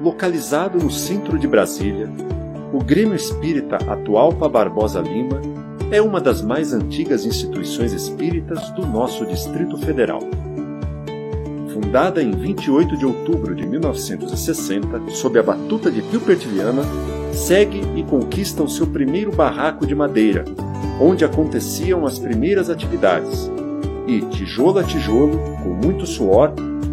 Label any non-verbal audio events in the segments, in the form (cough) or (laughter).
localizado no centro de Brasília, o Grêmio Espírita Atualpa Barbosa Lima é uma das mais antigas instituições espíritas do nosso Distrito Federal. Fundada em 28 de outubro de 1960, sob a batuta de Viana, segue e conquista o seu primeiro barraco de madeira, onde aconteciam as primeiras atividades. E, tijolo a tijolo, com muito suor,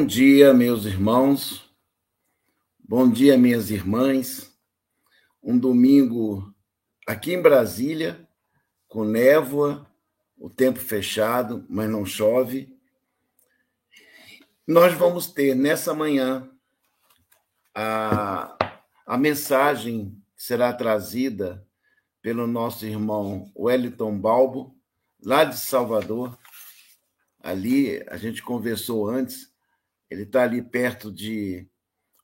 Bom dia, meus irmãos. Bom dia, minhas irmãs. Um domingo aqui em Brasília, com névoa, o tempo fechado, mas não chove. Nós vamos ter nessa manhã a, a mensagem que será trazida pelo nosso irmão Wellington Balbo, lá de Salvador. Ali a gente conversou antes ele está ali perto de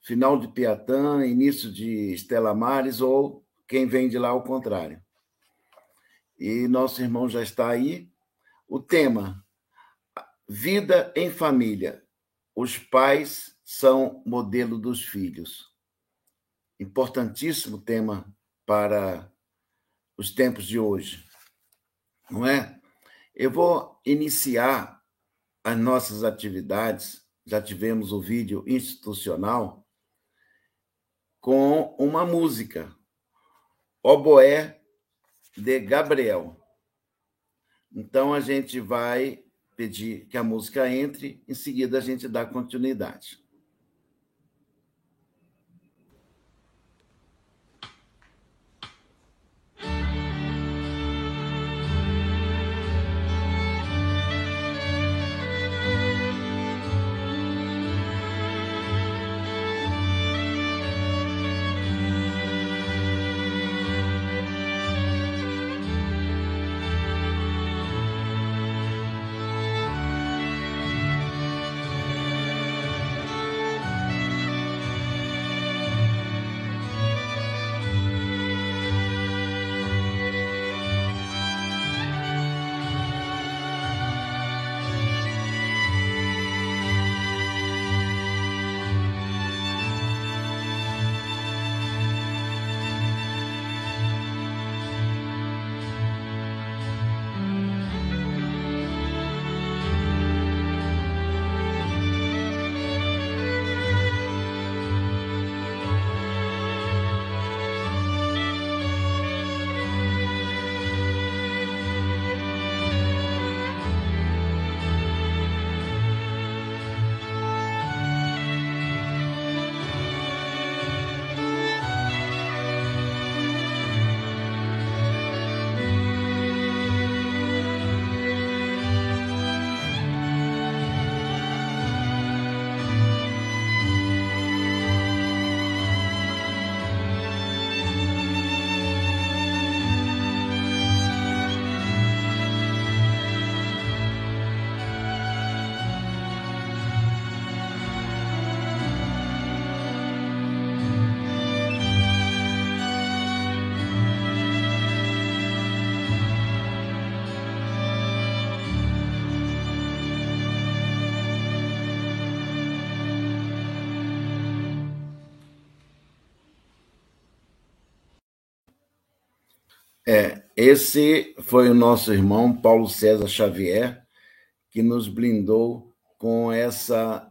final de Piatã, início de Estela Mares, ou quem vem de lá ao contrário. E nosso irmão já está aí. O tema: Vida em família. Os pais são modelo dos filhos. Importantíssimo tema para os tempos de hoje, não é? Eu vou iniciar as nossas atividades já tivemos o vídeo institucional com uma música, Oboé de Gabriel. Então a gente vai pedir que a música entre, em seguida a gente dá continuidade. É, esse foi o nosso irmão Paulo César Xavier, que nos blindou com essa,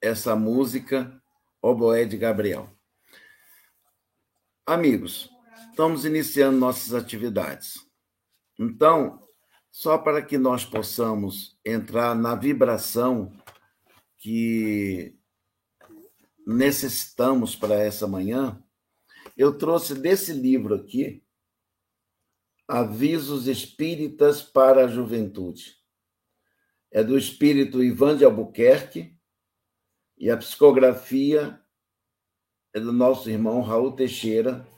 essa música Oboé de Gabriel. Amigos, estamos iniciando nossas atividades. Então, só para que nós possamos entrar na vibração que necessitamos para essa manhã, eu trouxe desse livro aqui, Avisos Espíritas para a Juventude. É do espírito Ivan de Albuquerque e a psicografia é do nosso irmão Raul Teixeira.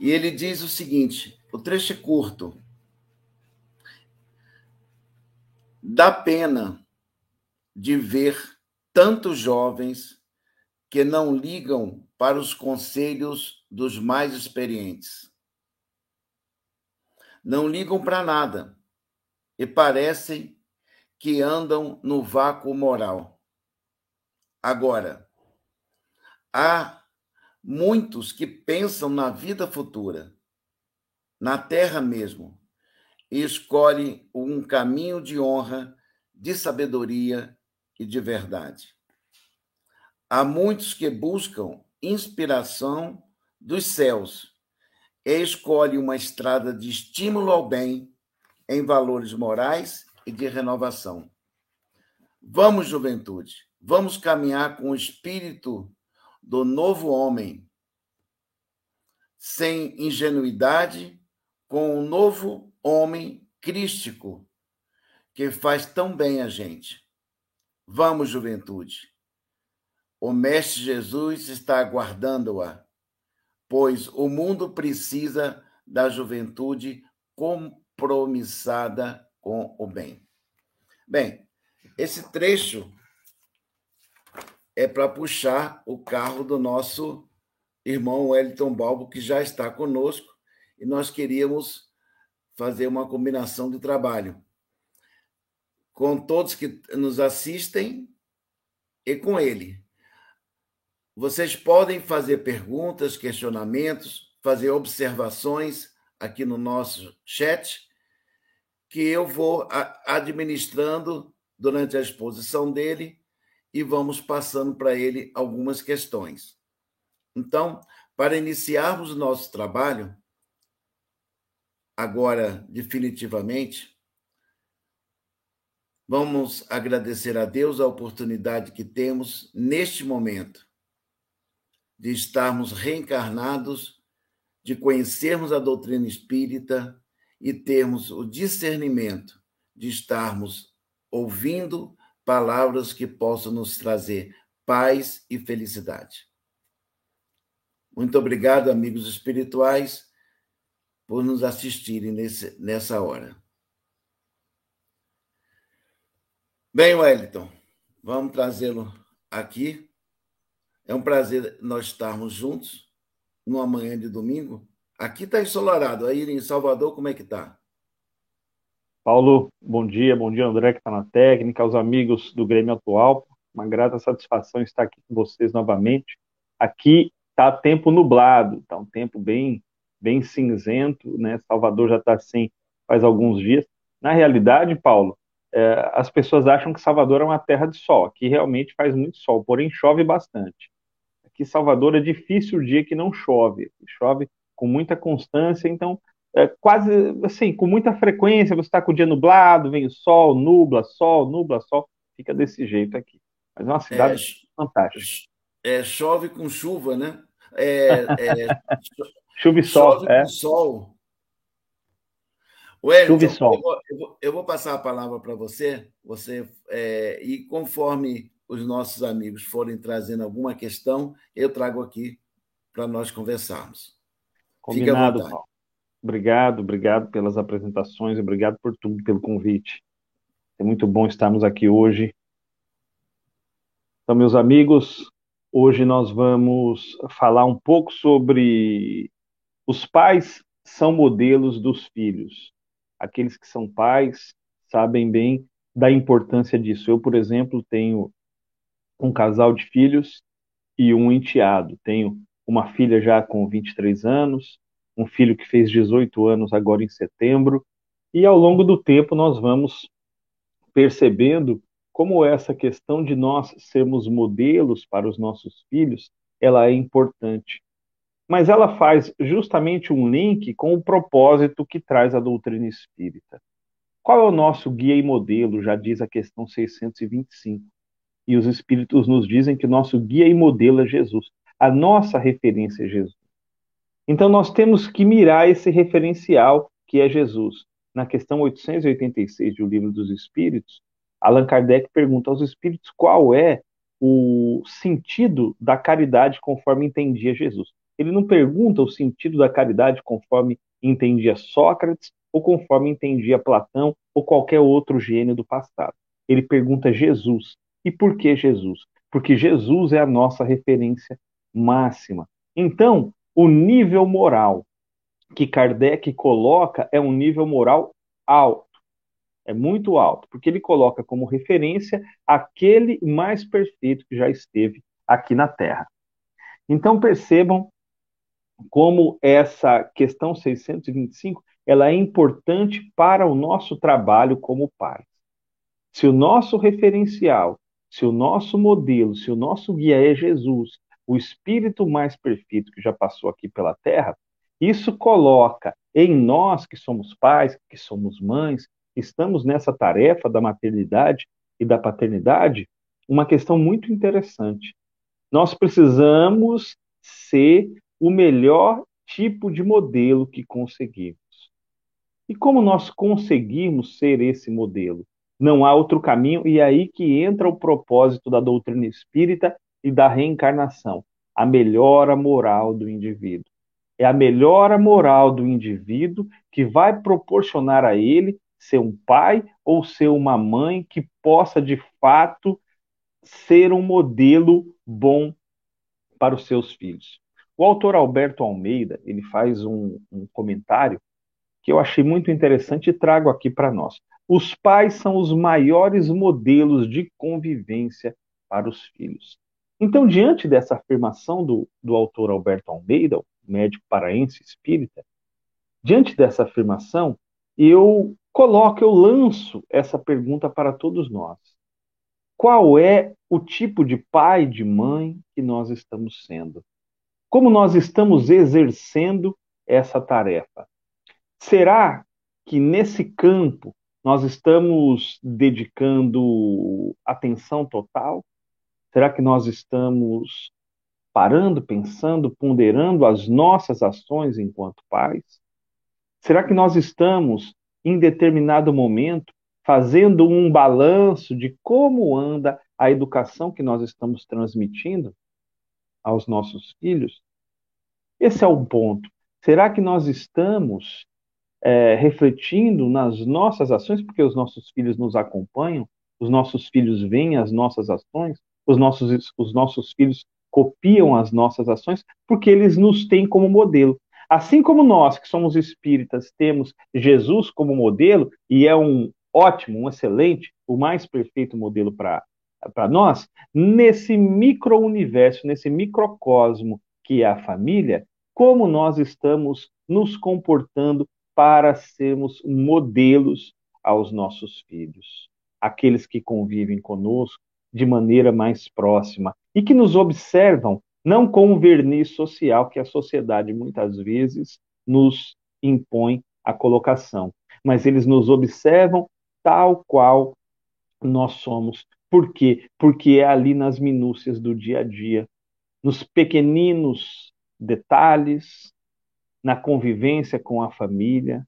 E ele diz o seguinte: o trecho é curto. Dá pena de ver tantos jovens que não ligam para os conselhos dos mais experientes. Não ligam para nada e parecem que andam no vácuo moral. Agora, há muitos que pensam na vida futura, na terra mesmo, e escolhe um caminho de honra, de sabedoria e de verdade. Há muitos que buscam inspiração dos céus escolhe uma estrada de estímulo ao bem em valores morais e de renovação. Vamos, juventude, vamos caminhar com o espírito do novo homem, sem ingenuidade, com o novo homem crístico que faz tão bem a gente. Vamos, juventude. O Mestre Jesus está aguardando-a, pois o mundo precisa da juventude compromissada com o bem. Bem, esse trecho é para puxar o carro do nosso irmão Wellington Balbo, que já está conosco, e nós queríamos fazer uma combinação de trabalho com todos que nos assistem e com ele. Vocês podem fazer perguntas, questionamentos, fazer observações aqui no nosso chat, que eu vou administrando durante a exposição dele e vamos passando para ele algumas questões. Então, para iniciarmos o nosso trabalho, agora definitivamente, vamos agradecer a Deus a oportunidade que temos neste momento de estarmos reencarnados, de conhecermos a doutrina espírita e termos o discernimento de estarmos ouvindo palavras que possam nos trazer paz e felicidade. Muito obrigado, amigos espirituais por nos assistirem nesse, nessa hora. Bem, Wellington, vamos trazê-lo aqui. É um prazer nós estarmos juntos numa manhã de domingo. Aqui está ensolarado. Aí em Salvador, como é que está? Paulo, bom dia. Bom dia, André, que está na técnica, aos amigos do Grêmio Atual. Uma grata satisfação estar aqui com vocês novamente. Aqui está tempo nublado, está um tempo bem bem cinzento, né? Salvador já está assim faz alguns dias. Na realidade, Paulo, é, as pessoas acham que Salvador é uma terra de sol. Aqui realmente faz muito sol, porém chove bastante. Aqui Salvador é difícil o dia que não chove. Chove com muita constância, então é, quase assim, com muita frequência, você está com o dia nublado, vem o sol, nubla, sol, nubla, sol, fica desse jeito aqui. Mas é uma cidade é, fantástica. É, chove com chuva, né? É, é, (laughs) Chuva e sol. Chove é. sol. Wellington, Chuva e sol. Eu vou, eu, vou, eu vou, passar a palavra para você, você é, e conforme os nossos amigos forem trazendo alguma questão, eu trago aqui para nós conversarmos. Combinado, Paulo. Obrigado, obrigado pelas apresentações, obrigado por tudo, pelo convite. É muito bom estarmos aqui hoje. Então, meus amigos, hoje nós vamos falar um pouco sobre os pais são modelos dos filhos. Aqueles que são pais sabem bem da importância disso. Eu, por exemplo, tenho um casal de filhos e um enteado. Tenho uma filha já com 23 anos um filho que fez 18 anos agora em setembro, e ao longo do tempo nós vamos percebendo como essa questão de nós sermos modelos para os nossos filhos, ela é importante. Mas ela faz justamente um link com o propósito que traz a doutrina espírita. Qual é o nosso guia e modelo? Já diz a questão 625. E os espíritos nos dizem que nosso guia e modelo é Jesus. A nossa referência é Jesus. Então nós temos que mirar esse referencial que é Jesus. Na questão 886 do Livro dos Espíritos, Allan Kardec pergunta aos espíritos qual é o sentido da caridade conforme entendia Jesus. Ele não pergunta o sentido da caridade conforme entendia Sócrates ou conforme entendia Platão ou qualquer outro gênio do passado. Ele pergunta Jesus. E por que Jesus? Porque Jesus é a nossa referência máxima. Então, o nível moral que Kardec coloca é um nível moral alto é muito alto, porque ele coloca como referência aquele mais perfeito que já esteve aqui na Terra. Então percebam como essa questão 625 ela é importante para o nosso trabalho como pais. Se o nosso referencial, se o nosso modelo, se o nosso guia é Jesus, o espírito mais perfeito que já passou aqui pela Terra, isso coloca em nós que somos pais, que somos mães, estamos nessa tarefa da maternidade e da paternidade, uma questão muito interessante. Nós precisamos ser o melhor tipo de modelo que conseguimos. E como nós conseguimos ser esse modelo? Não há outro caminho, e é aí que entra o propósito da doutrina espírita e da reencarnação a melhora moral do indivíduo. É a melhora moral do indivíduo que vai proporcionar a ele ser um pai ou ser uma mãe que possa de fato ser um modelo bom para os seus filhos. O autor Alberto Almeida ele faz um, um comentário que eu achei muito interessante e trago aqui para nós. Os pais são os maiores modelos de convivência para os filhos. Então, diante dessa afirmação do, do autor Alberto Almeida, médico paraense espírita, diante dessa afirmação, eu coloco, eu lanço essa pergunta para todos nós. Qual é o tipo de pai, de mãe que nós estamos sendo? Como nós estamos exercendo essa tarefa? Será que nesse campo nós estamos dedicando atenção total? Será que nós estamos parando, pensando, ponderando as nossas ações enquanto pais? Será que nós estamos em determinado momento, fazendo um balanço de como anda a educação que nós estamos transmitindo aos nossos filhos? Esse é o ponto. Será que nós estamos é, refletindo nas nossas ações, porque os nossos filhos nos acompanham, os nossos filhos veem as nossas ações, os nossos, os nossos filhos copiam as nossas ações, porque eles nos têm como modelo. Assim como nós, que somos espíritas, temos Jesus como modelo, e é um ótimo, um excelente, o mais perfeito modelo para nós, nesse micro-universo, nesse microcosmo que é a família, como nós estamos nos comportando para sermos modelos aos nossos filhos, aqueles que convivem conosco de maneira mais próxima e que nos observam não com o verniz social que a sociedade muitas vezes nos impõe a colocação, mas eles nos observam tal qual nós somos. Por quê? Porque é ali nas minúcias do dia a dia, nos pequeninos detalhes, na convivência com a família,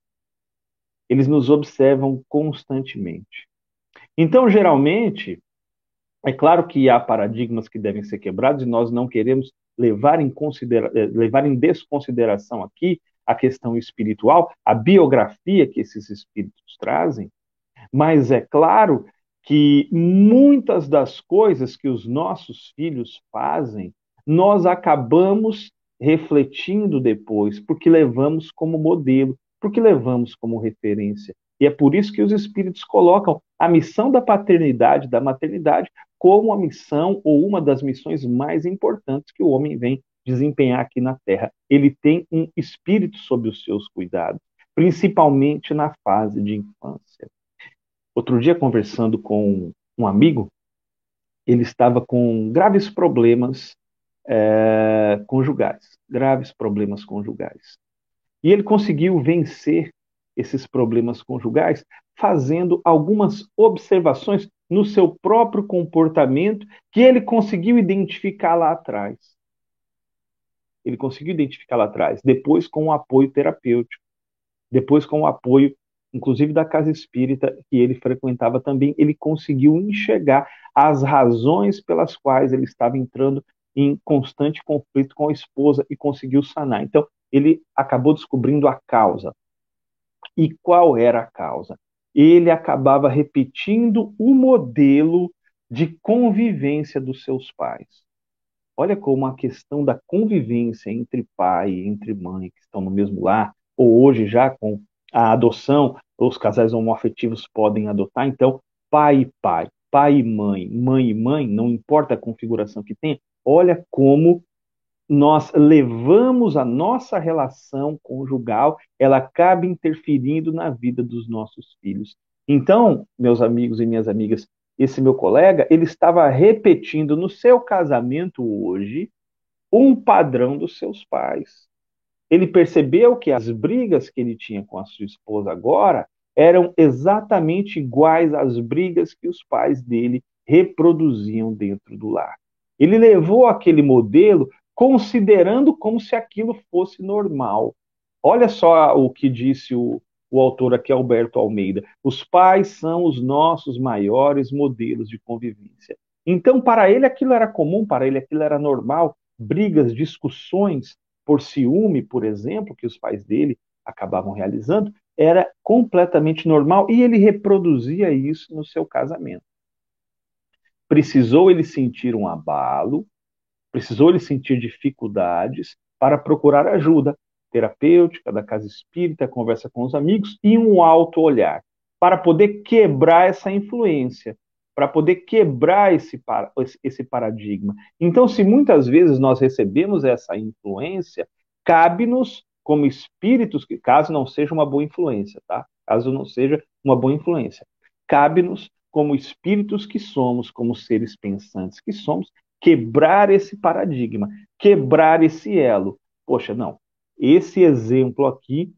eles nos observam constantemente. Então, geralmente, é claro que há paradigmas que devem ser quebrados e nós não queremos levar em, considera eh, levar em desconsideração aqui a questão espiritual, a biografia que esses espíritos trazem, mas é claro que muitas das coisas que os nossos filhos fazem, nós acabamos refletindo depois, porque levamos como modelo, porque levamos como referência. E é por isso que os espíritos colocam a missão da paternidade, da maternidade, como a missão ou uma das missões mais importantes que o homem vem desempenhar aqui na Terra. Ele tem um espírito sob os seus cuidados, principalmente na fase de infância. Outro dia, conversando com um amigo, ele estava com graves problemas é, conjugais, graves problemas conjugais. E ele conseguiu vencer esses problemas conjugais fazendo algumas observações no seu próprio comportamento que ele conseguiu identificar lá atrás. Ele conseguiu identificar lá atrás, depois com o apoio terapêutico, depois com o apoio, inclusive da casa espírita que ele frequentava também, ele conseguiu enxergar as razões pelas quais ele estava entrando em constante conflito com a esposa e conseguiu sanar. Então, ele acabou descobrindo a causa. E qual era a causa? Ele acabava repetindo o modelo de convivência dos seus pais. Olha como a questão da convivência entre pai e entre mãe, que estão no mesmo lar, ou hoje já com a adoção, os casais homoafetivos podem adotar, então, pai e pai, pai e mãe, mãe e mãe, não importa a configuração que tenha, olha como nós levamos a nossa relação conjugal, ela acaba interferindo na vida dos nossos filhos. Então, meus amigos e minhas amigas, esse meu colega, ele estava repetindo no seu casamento hoje um padrão dos seus pais. Ele percebeu que as brigas que ele tinha com a sua esposa agora eram exatamente iguais às brigas que os pais dele reproduziam dentro do lar. Ele levou aquele modelo considerando como se aquilo fosse normal. Olha só o que disse o, o autor aqui, Alberto Almeida. Os pais são os nossos maiores modelos de convivência. Então, para ele, aquilo era comum, para ele, aquilo era normal. Brigas, discussões por ciúme, por exemplo, que os pais dele acabavam realizando, era completamente normal e ele reproduzia isso no seu casamento. Precisou ele sentir um abalo, precisou ele sentir dificuldades para procurar ajuda terapêutica, da casa espírita, conversa com os amigos e um alto olhar, para poder quebrar essa influência, para poder quebrar esse, esse paradigma. Então, se muitas vezes nós recebemos essa influência, cabe-nos, como espíritos, que caso não seja uma boa influência, tá? Caso não seja uma boa influência, cabe-nos como espíritos que somos, como seres pensantes que somos, quebrar esse paradigma, quebrar esse elo. Poxa, não, esse exemplo aqui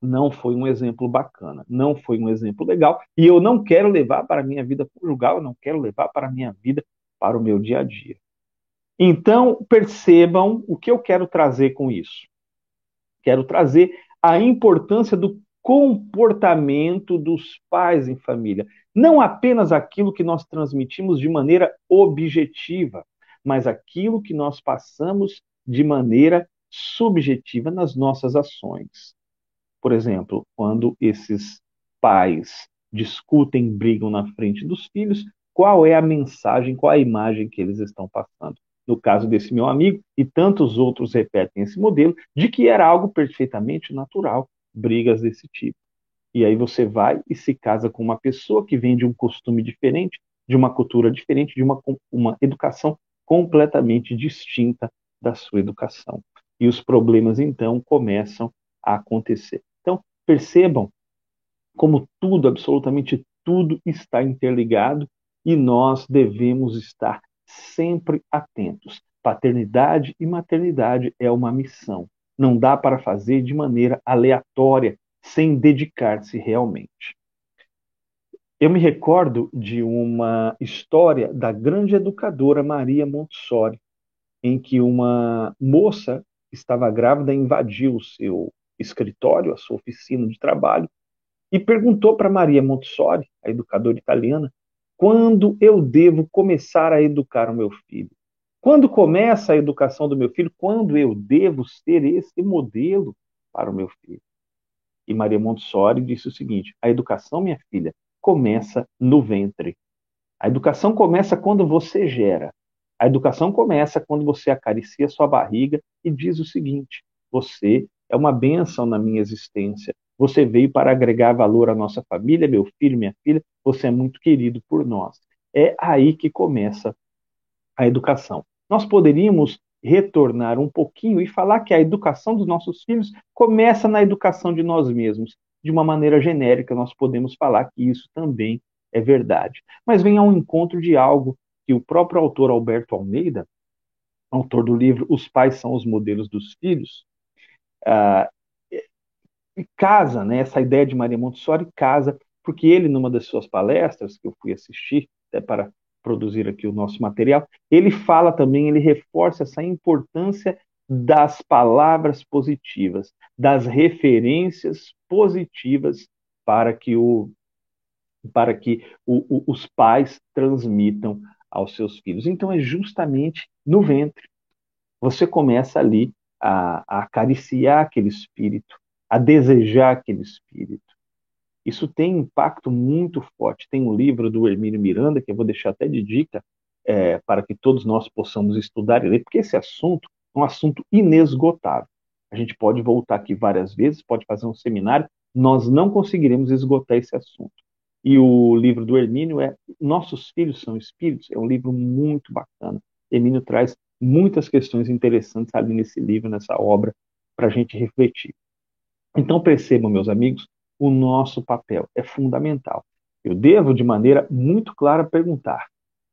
não foi um exemplo bacana, não foi um exemplo legal, e eu não quero levar para a minha vida conjugal, eu não quero levar para a minha vida, para o meu dia a dia. Então, percebam o que eu quero trazer com isso. Quero trazer a importância do comportamento dos pais em família. Não apenas aquilo que nós transmitimos de maneira objetiva, mas aquilo que nós passamos de maneira subjetiva nas nossas ações. Por exemplo, quando esses pais discutem, brigam na frente dos filhos, qual é a mensagem, qual a imagem que eles estão passando? No caso desse meu amigo, e tantos outros repetem esse modelo, de que era algo perfeitamente natural, brigas desse tipo. E aí você vai e se casa com uma pessoa que vem de um costume diferente, de uma cultura diferente, de uma, uma educação completamente distinta da sua educação. E os problemas então começam a acontecer. Então, percebam como tudo, absolutamente tudo, está interligado e nós devemos estar sempre atentos. Paternidade e maternidade é uma missão não dá para fazer de maneira aleatória, sem dedicar-se realmente. Eu me recordo de uma história da grande educadora Maria Montessori, em que uma moça que estava grávida invadiu o seu escritório, a sua oficina de trabalho, e perguntou para Maria Montessori, a educadora italiana, quando eu devo começar a educar o meu filho. Quando começa a educação do meu filho? Quando eu devo ser esse modelo para o meu filho? E Maria Montessori disse o seguinte: a educação, minha filha, começa no ventre. A educação começa quando você gera. A educação começa quando você acaricia sua barriga e diz o seguinte: você é uma bênção na minha existência. Você veio para agregar valor à nossa família, meu filho, minha filha. Você é muito querido por nós. É aí que começa a educação. Nós poderíamos retornar um pouquinho e falar que a educação dos nossos filhos começa na educação de nós mesmos. De uma maneira genérica, nós podemos falar que isso também é verdade. Mas vem ao encontro de algo que o próprio autor Alberto Almeida, autor do livro Os Pais são os Modelos dos Filhos, uh, casa, né, essa ideia de Maria Montessori casa, porque ele, numa das suas palestras, que eu fui assistir, até para produzir aqui o nosso material, ele fala também, ele reforça essa importância das palavras positivas, das referências positivas para que, o, para que o, o, os pais transmitam aos seus filhos. Então é justamente no ventre. Você começa ali a, a acariciar aquele espírito, a desejar aquele espírito. Isso tem impacto muito forte. Tem um livro do Hermínio Miranda, que eu vou deixar até de dica, é, para que todos nós possamos estudar e ler, porque esse assunto é um assunto inesgotável. A gente pode voltar aqui várias vezes, pode fazer um seminário, nós não conseguiremos esgotar esse assunto. E o livro do Hermínio é Nossos Filhos São Espíritos, é um livro muito bacana. Hermínio traz muitas questões interessantes ali nesse livro, nessa obra, para a gente refletir. Então percebam, meus amigos, o nosso papel é fundamental. Eu devo, de maneira muito clara, perguntar: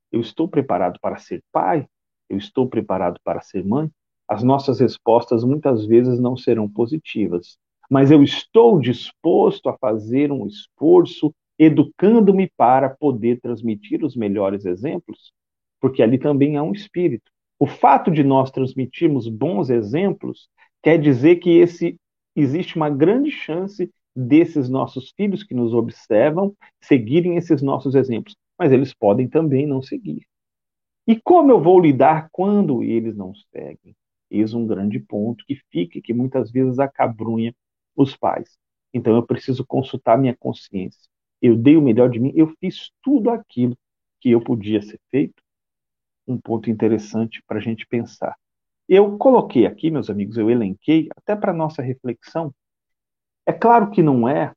eu estou preparado para ser pai? Eu estou preparado para ser mãe? As nossas respostas muitas vezes não serão positivas, mas eu estou disposto a fazer um esforço educando-me para poder transmitir os melhores exemplos? Porque ali também há um espírito. O fato de nós transmitirmos bons exemplos quer dizer que esse existe uma grande chance desses nossos filhos que nos observam seguirem esses nossos exemplos, mas eles podem também não seguir. E como eu vou lidar quando eles não seguem? Eis um grande ponto que fica e que muitas vezes acabrunha os pais. Então eu preciso consultar minha consciência. Eu dei o melhor de mim, eu fiz tudo aquilo que eu podia ser feito. Um ponto interessante para a gente pensar. Eu coloquei aqui, meus amigos, eu elenquei, até para nossa reflexão, é claro que não é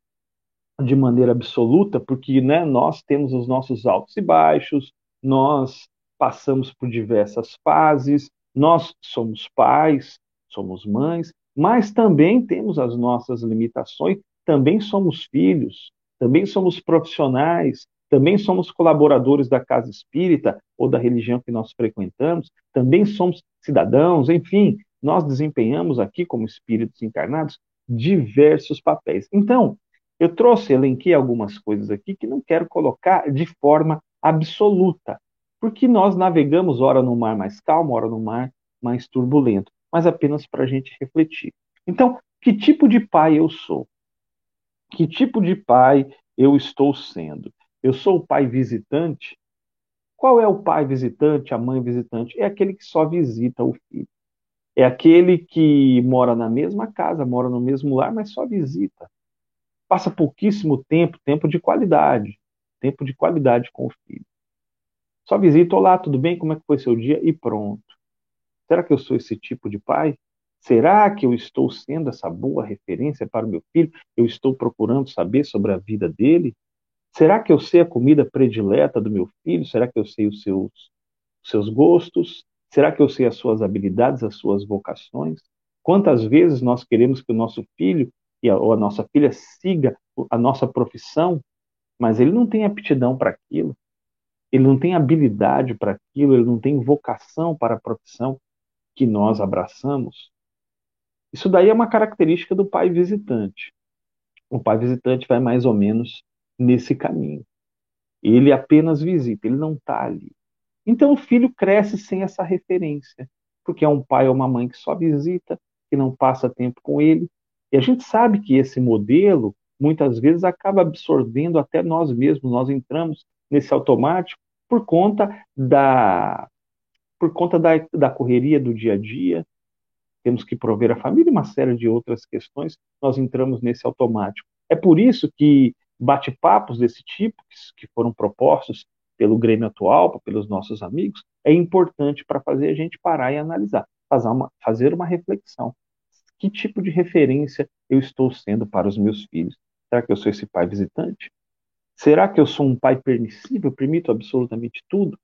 de maneira absoluta, porque né, nós temos os nossos altos e baixos, nós passamos por diversas fases, nós somos pais, somos mães, mas também temos as nossas limitações, também somos filhos, também somos profissionais, também somos colaboradores da casa espírita ou da religião que nós frequentamos, também somos cidadãos, enfim, nós desempenhamos aqui como espíritos encarnados diversos papéis. Então, eu trouxe, elenquei algumas coisas aqui que não quero colocar de forma absoluta, porque nós navegamos ora no mar mais calmo, ora no mar mais turbulento, mas apenas para a gente refletir. Então, que tipo de pai eu sou? Que tipo de pai eu estou sendo? Eu sou o pai visitante? Qual é o pai visitante, a mãe visitante? É aquele que só visita o filho. É aquele que mora na mesma casa, mora no mesmo lar, mas só visita. Passa pouquíssimo tempo, tempo de qualidade, tempo de qualidade com o filho. Só visita, olá, tudo bem? Como é que foi seu dia? E pronto. Será que eu sou esse tipo de pai? Será que eu estou sendo essa boa referência para o meu filho? Eu estou procurando saber sobre a vida dele? Será que eu sei a comida predileta do meu filho? Será que eu sei os seus, os seus gostos? Será que eu sei as suas habilidades, as suas vocações? Quantas vezes nós queremos que o nosso filho ou a nossa filha siga a nossa profissão, mas ele não tem aptidão para aquilo, ele não tem habilidade para aquilo, ele não tem vocação para a profissão que nós abraçamos? Isso daí é uma característica do pai visitante. O pai visitante vai mais ou menos nesse caminho. Ele apenas visita, ele não está ali. Então o filho cresce sem essa referência, porque é um pai ou uma mãe que só visita, que não passa tempo com ele. E a gente sabe que esse modelo muitas vezes acaba absorvendo até nós mesmos, nós entramos nesse automático por conta da por conta da, da correria do dia a dia, temos que prover a família e uma série de outras questões, nós entramos nesse automático. É por isso que bate-papos desse tipo, que foram propostos pelo Grêmio atual, pelos nossos amigos, é importante para fazer a gente parar e analisar, fazer uma, fazer uma reflexão. Que tipo de referência eu estou sendo para os meus filhos? Será que eu sou esse pai visitante? Será que eu sou um pai permissível, permito absolutamente tudo?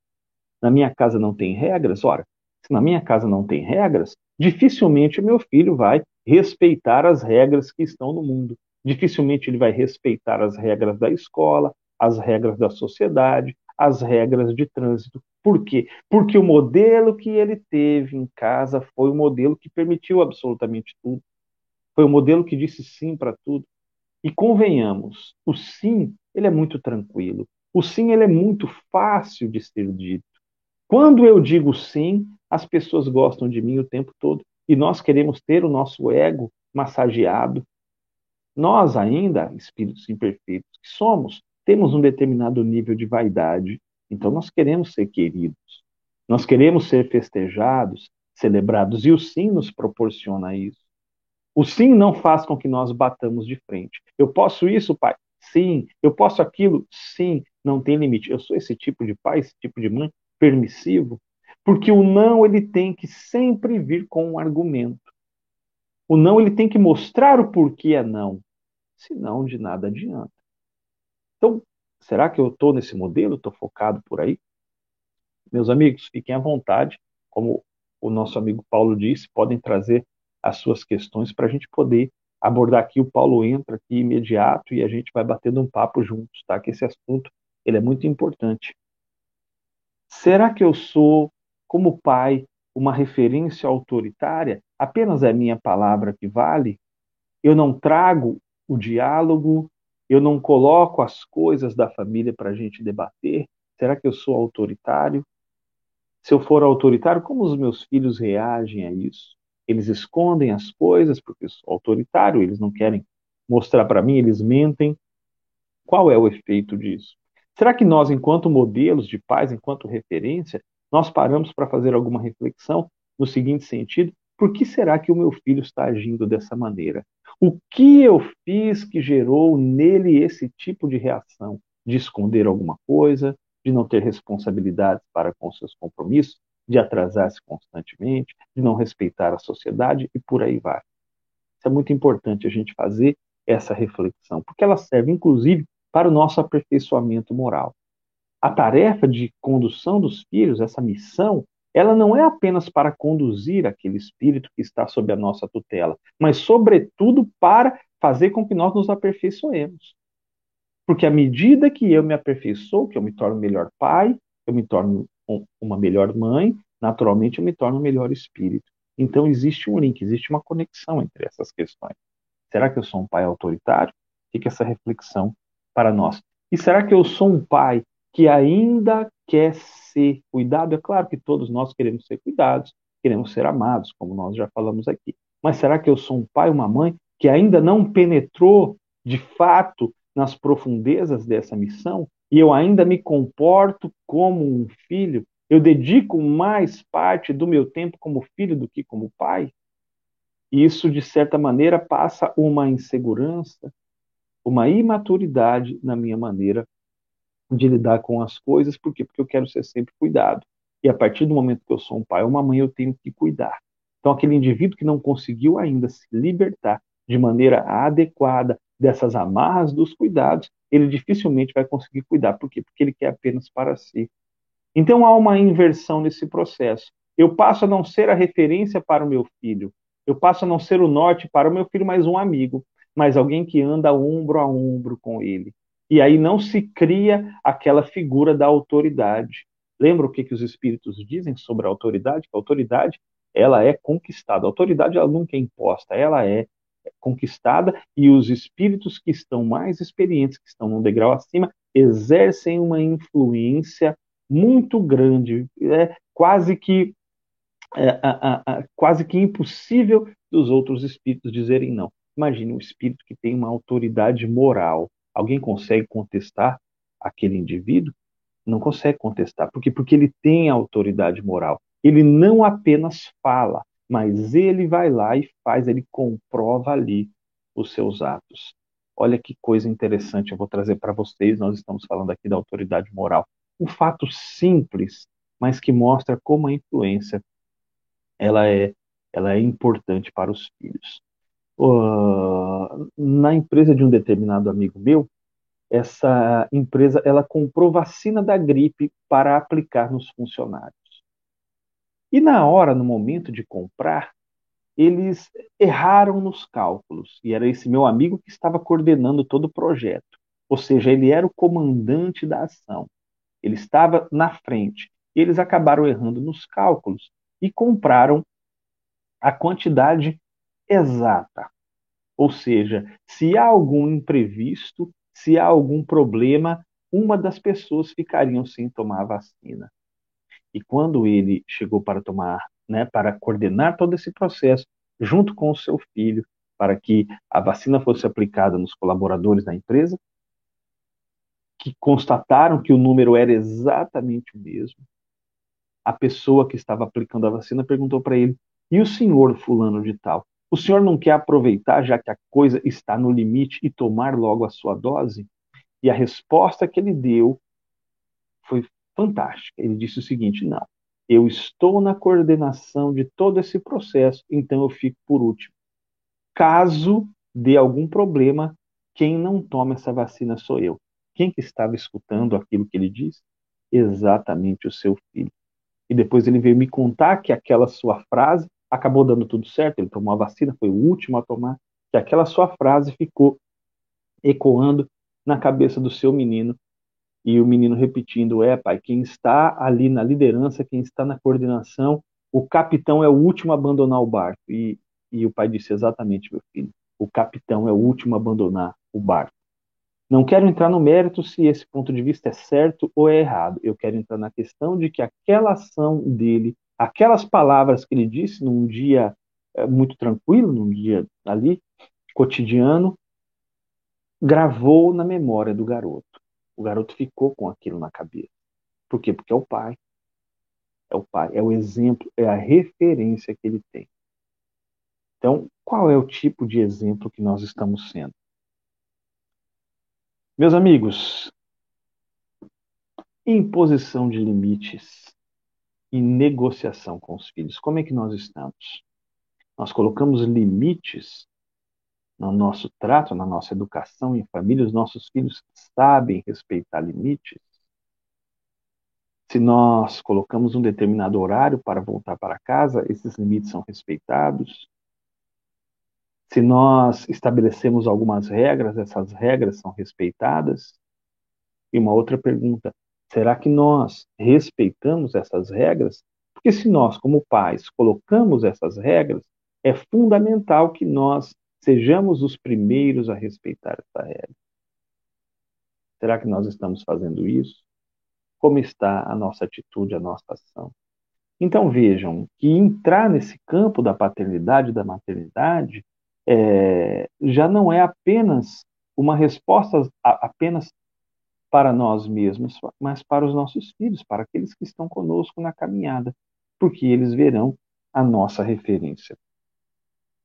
Na minha casa não tem regras? Ora, Se na minha casa não tem regras, dificilmente o meu filho vai respeitar as regras que estão no mundo. Dificilmente ele vai respeitar as regras da escola, as regras da sociedade, as regras de trânsito. Por quê? Porque o modelo que ele teve em casa foi o modelo que permitiu absolutamente tudo. Foi o modelo que disse sim para tudo. E convenhamos, o sim, ele é muito tranquilo. O sim, ele é muito fácil de ser dito. Quando eu digo sim, as pessoas gostam de mim o tempo todo e nós queremos ter o nosso ego massageado. Nós ainda, espíritos imperfeitos que somos, temos um determinado nível de vaidade, então nós queremos ser queridos. Nós queremos ser festejados, celebrados e o sim nos proporciona isso. O sim não faz com que nós batamos de frente. Eu posso isso, pai? Sim. Eu posso aquilo? Sim. Não tem limite. Eu sou esse tipo de pai, esse tipo de mãe permissivo, porque o não ele tem que sempre vir com um argumento. O não ele tem que mostrar o porquê é não, senão de nada adianta. Então, será que eu estou nesse modelo? Estou focado por aí? Meus amigos, fiquem à vontade, como o nosso amigo Paulo disse, podem trazer as suas questões para a gente poder abordar aqui. O Paulo entra aqui imediato e a gente vai batendo um papo juntos, tá? Que esse assunto ele é muito importante. Será que eu sou, como pai, uma referência autoritária? Apenas é a minha palavra que vale? Eu não trago o diálogo, eu não coloco as coisas da família para a gente debater? Será que eu sou autoritário? Se eu for autoritário, como os meus filhos reagem a isso? Eles escondem as coisas porque eu sou autoritário, eles não querem mostrar para mim, eles mentem. Qual é o efeito disso? Será que nós, enquanto modelos de pais, enquanto referência, nós paramos para fazer alguma reflexão no seguinte sentido? Por que será que o meu filho está agindo dessa maneira? O que eu fiz que gerou nele esse tipo de reação? De esconder alguma coisa, de não ter responsabilidades para com seus compromissos? de atrasar-se constantemente, de não respeitar a sociedade e por aí vai. Isso é muito importante a gente fazer essa reflexão, porque ela serve, inclusive, para o nosso aperfeiçoamento moral. A tarefa de condução dos filhos, essa missão, ela não é apenas para conduzir aquele espírito que está sob a nossa tutela, mas, sobretudo, para fazer com que nós nos aperfeiçoemos. Porque à medida que eu me aperfeiçoo, que eu me torno melhor pai, eu me torno uma melhor mãe, naturalmente eu me torno um melhor espírito. Então existe um link, existe uma conexão entre essas questões. Será que eu sou um pai autoritário? Fica essa reflexão para nós. E será que eu sou um pai que ainda quer ser cuidado? É claro que todos nós queremos ser cuidados, queremos ser amados, como nós já falamos aqui. Mas será que eu sou um pai, uma mãe que ainda não penetrou de fato nas profundezas dessa missão e eu ainda me comporto como um filho, eu dedico mais parte do meu tempo como filho do que como pai, isso, de certa maneira, passa uma insegurança, uma imaturidade na minha maneira de lidar com as coisas. Por quê? Porque eu quero ser sempre cuidado. E a partir do momento que eu sou um pai ou uma mãe, eu tenho que cuidar. Então, aquele indivíduo que não conseguiu ainda se libertar de maneira adequada dessas amarras dos cuidados, ele dificilmente vai conseguir cuidar. Por quê? Porque ele quer apenas para si. Então há uma inversão nesse processo. Eu passo a não ser a referência para o meu filho. Eu passo a não ser o norte para o meu filho, mas um amigo, mas alguém que anda ombro a ombro com ele. E aí não se cria aquela figura da autoridade. Lembra o que, que os espíritos dizem sobre a autoridade? a autoridade ela é conquistada. A autoridade ela nunca é imposta, ela é conquistada e os espíritos que estão mais experientes, que estão num degrau acima, exercem uma influência muito grande, é quase que é, quase que impossível dos outros espíritos dizerem não. Imagine um espírito que tem uma autoridade moral. Alguém consegue contestar aquele indivíduo? Não consegue contestar. Por quê? Porque ele tem autoridade moral. Ele não apenas fala, mas ele vai lá e faz, ele comprova ali os seus atos. Olha que coisa interessante eu vou trazer para vocês. Nós estamos falando aqui da autoridade moral. Um fato simples, mas que mostra como a influência ela é, ela é importante para os filhos. Na empresa de um determinado amigo meu, essa empresa ela comprou vacina da gripe para aplicar nos funcionários. E na hora, no momento de comprar, eles erraram nos cálculos. E era esse meu amigo que estava coordenando todo o projeto. Ou seja, ele era o comandante da ação. Ele estava na frente. E eles acabaram errando nos cálculos e compraram a quantidade exata. Ou seja, se há algum imprevisto, se há algum problema, uma das pessoas ficariam sem tomar a vacina. E quando ele chegou para tomar, né, para coordenar todo esse processo, junto com o seu filho, para que a vacina fosse aplicada nos colaboradores da empresa, que constataram que o número era exatamente o mesmo, a pessoa que estava aplicando a vacina perguntou para ele: e o senhor, fulano de tal? O senhor não quer aproveitar, já que a coisa está no limite, e tomar logo a sua dose? E a resposta que ele deu foi fantástica. Ele disse o seguinte: não, eu estou na coordenação de todo esse processo, então eu fico por último. Caso dê algum problema, quem não toma essa vacina sou eu. Quem que estava escutando aquilo que ele disse? Exatamente o seu filho. E depois ele veio me contar que aquela sua frase acabou dando tudo certo, ele tomou a vacina, foi o último a tomar, que aquela sua frase ficou ecoando na cabeça do seu menino e o menino repetindo: É, pai, quem está ali na liderança, quem está na coordenação, o capitão é o último a abandonar o barco. E, e o pai disse: Exatamente, meu filho, o capitão é o último a abandonar o barco. Não quero entrar no mérito se esse ponto de vista é certo ou é errado. Eu quero entrar na questão de que aquela ação dele, aquelas palavras que ele disse num dia é, muito tranquilo, num dia ali, cotidiano, gravou na memória do garoto. O garoto ficou com aquilo na cabeça. Por quê? Porque é o pai. É o pai, é o exemplo, é a referência que ele tem. Então, qual é o tipo de exemplo que nós estamos sendo? Meus amigos, imposição de limites e negociação com os filhos, como é que nós estamos? Nós colocamos limites no nosso trato, na nossa educação em família, os nossos filhos sabem respeitar limites. Se nós colocamos um determinado horário para voltar para casa, esses limites são respeitados. Se nós estabelecemos algumas regras, essas regras são respeitadas. E uma outra pergunta: será que nós respeitamos essas regras? Porque se nós, como pais, colocamos essas regras, é fundamental que nós Sejamos os primeiros a respeitar essa regra. Será que nós estamos fazendo isso? Como está a nossa atitude, a nossa ação? Então vejam que entrar nesse campo da paternidade da maternidade é, já não é apenas uma resposta apenas para nós mesmos, mas para os nossos filhos, para aqueles que estão conosco na caminhada, porque eles verão a nossa referência.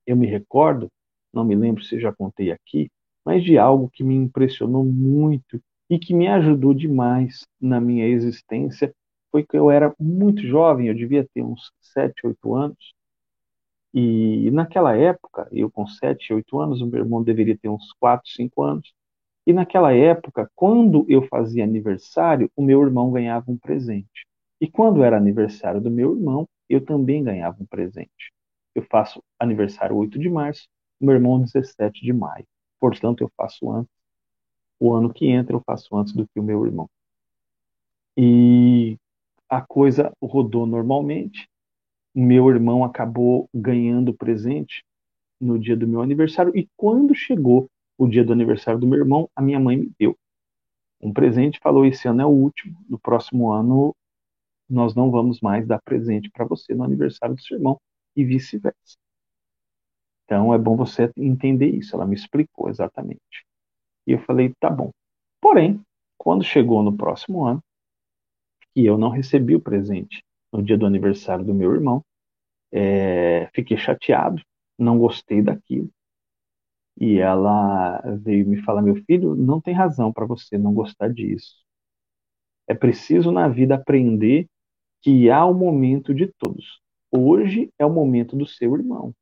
Eu me recordo não me lembro se já contei aqui, mas de algo que me impressionou muito e que me ajudou demais na minha existência foi que eu era muito jovem, eu devia ter uns 7, 8 anos. E naquela época, eu com 7, 8 anos, o meu irmão deveria ter uns 4, 5 anos. E naquela época, quando eu fazia aniversário, o meu irmão ganhava um presente. E quando era aniversário do meu irmão, eu também ganhava um presente. Eu faço aniversário 8 de março meu irmão 17 de maio. Portanto, eu faço antes. O ano que entra eu faço antes do que o meu irmão. E a coisa rodou normalmente. Meu irmão acabou ganhando presente no dia do meu aniversário e quando chegou o dia do aniversário do meu irmão, a minha mãe me deu um presente, falou: "Esse ano é o último, no próximo ano nós não vamos mais dar presente para você no aniversário do seu irmão" e vice-versa. Então é bom você entender isso. Ela me explicou exatamente. E eu falei, tá bom. Porém, quando chegou no próximo ano, e eu não recebi o presente no dia do aniversário do meu irmão, é, fiquei chateado, não gostei daquilo. E ela veio me falar, meu filho, não tem razão para você não gostar disso. É preciso na vida aprender que há o momento de todos. Hoje é o momento do seu irmão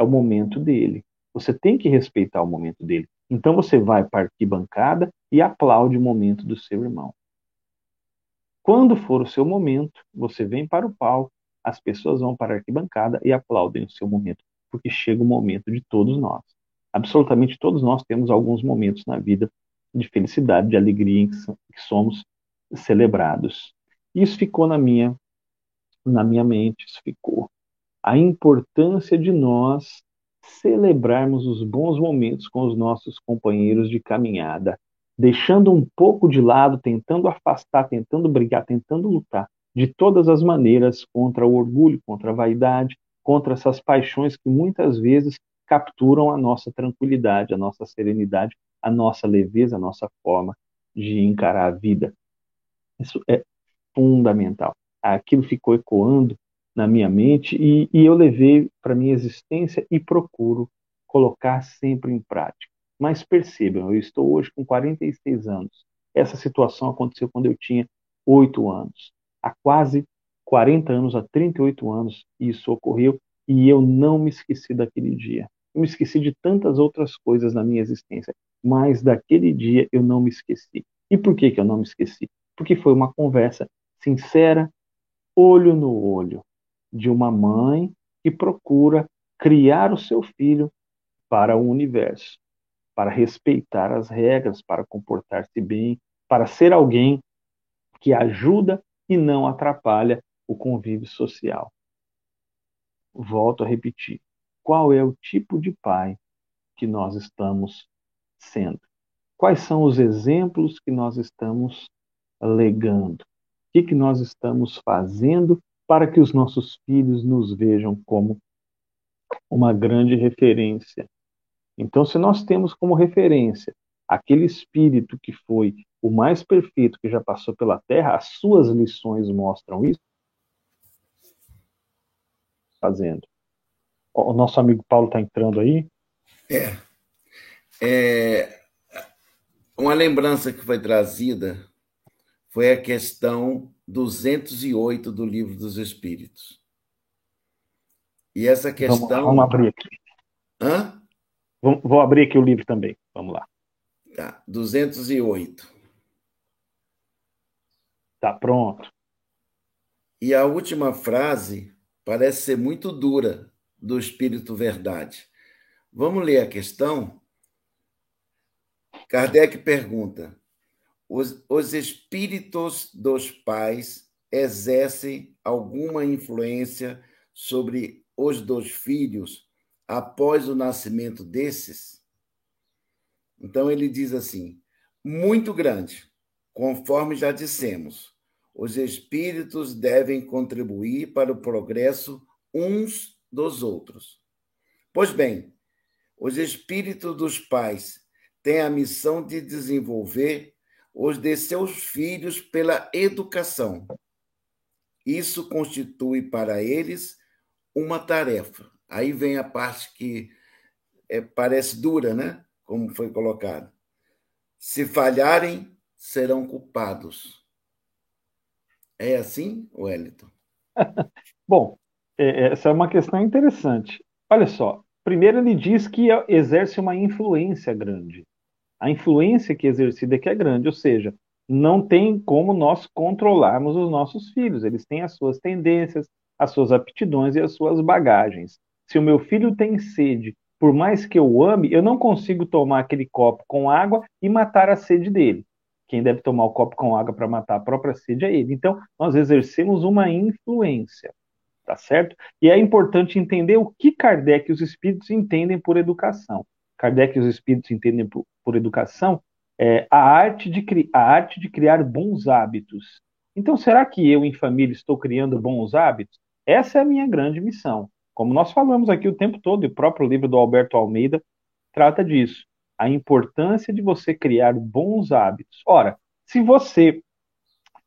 é o momento dele. Você tem que respeitar o momento dele. Então você vai para a arquibancada e aplaude o momento do seu irmão. Quando for o seu momento, você vem para o palco as pessoas vão para a arquibancada e aplaudem o seu momento, porque chega o momento de todos nós. Absolutamente todos nós temos alguns momentos na vida de felicidade, de alegria em que somos celebrados. Isso ficou na minha na minha mente, isso ficou. A importância de nós celebrarmos os bons momentos com os nossos companheiros de caminhada, deixando um pouco de lado, tentando afastar, tentando brigar, tentando lutar de todas as maneiras contra o orgulho, contra a vaidade, contra essas paixões que muitas vezes capturam a nossa tranquilidade, a nossa serenidade, a nossa leveza, a nossa forma de encarar a vida. Isso é fundamental. Aquilo ficou ecoando na minha mente e, e eu levei para minha existência e procuro colocar sempre em prática. Mas percebam, eu estou hoje com 46 anos. Essa situação aconteceu quando eu tinha 8 anos. Há quase 40 anos, há 38 anos, isso ocorreu e eu não me esqueci daquele dia. Eu me esqueci de tantas outras coisas na minha existência, mas daquele dia eu não me esqueci. E por que, que eu não me esqueci? Porque foi uma conversa sincera, olho no olho, de uma mãe que procura criar o seu filho para o universo, para respeitar as regras, para comportar-se bem, para ser alguém que ajuda e não atrapalha o convívio social. Volto a repetir: qual é o tipo de pai que nós estamos sendo? Quais são os exemplos que nós estamos legando? O que, que nós estamos fazendo para que os nossos filhos nos vejam como uma grande referência. Então, se nós temos como referência aquele espírito que foi o mais perfeito que já passou pela Terra, as suas lições mostram isso. Fazendo. O nosso amigo Paulo está entrando aí. É. é. Uma lembrança que foi trazida foi a questão 208 do Livro dos Espíritos. E essa questão. Vamos, vamos abrir aqui. Hã? Vou, vou abrir aqui o livro também. Vamos lá. Tá, 208. Tá pronto. E a última frase parece ser muito dura do Espírito Verdade. Vamos ler a questão? Kardec pergunta: os, os espíritos dos pais exercem alguma influência sobre os dos filhos após o nascimento desses? Então ele diz assim: muito grande, conforme já dissemos, os espíritos devem contribuir para o progresso uns dos outros. Pois bem, os espíritos dos pais têm a missão de desenvolver os de seus filhos pela educação. Isso constitui para eles uma tarefa. Aí vem a parte que é, parece dura, né? Como foi colocado. Se falharem, serão culpados. É assim, Wellington? (laughs) Bom, essa é uma questão interessante. Olha só, primeiro ele diz que exerce uma influência grande a influência que é exercida é que é grande, ou seja, não tem como nós controlarmos os nossos filhos, eles têm as suas tendências, as suas aptidões e as suas bagagens. Se o meu filho tem sede, por mais que eu ame, eu não consigo tomar aquele copo com água e matar a sede dele. Quem deve tomar o copo com água para matar a própria sede é ele. Então, nós exercemos uma influência, tá certo? E é importante entender o que Kardec e os espíritos entendem por educação. Kardec e os espíritos entendem por, por educação é a arte, de, a arte de criar bons hábitos. Então, será que eu, em família, estou criando bons hábitos? Essa é a minha grande missão. Como nós falamos aqui o tempo todo, e o próprio livro do Alberto Almeida trata disso. A importância de você criar bons hábitos. Ora, se você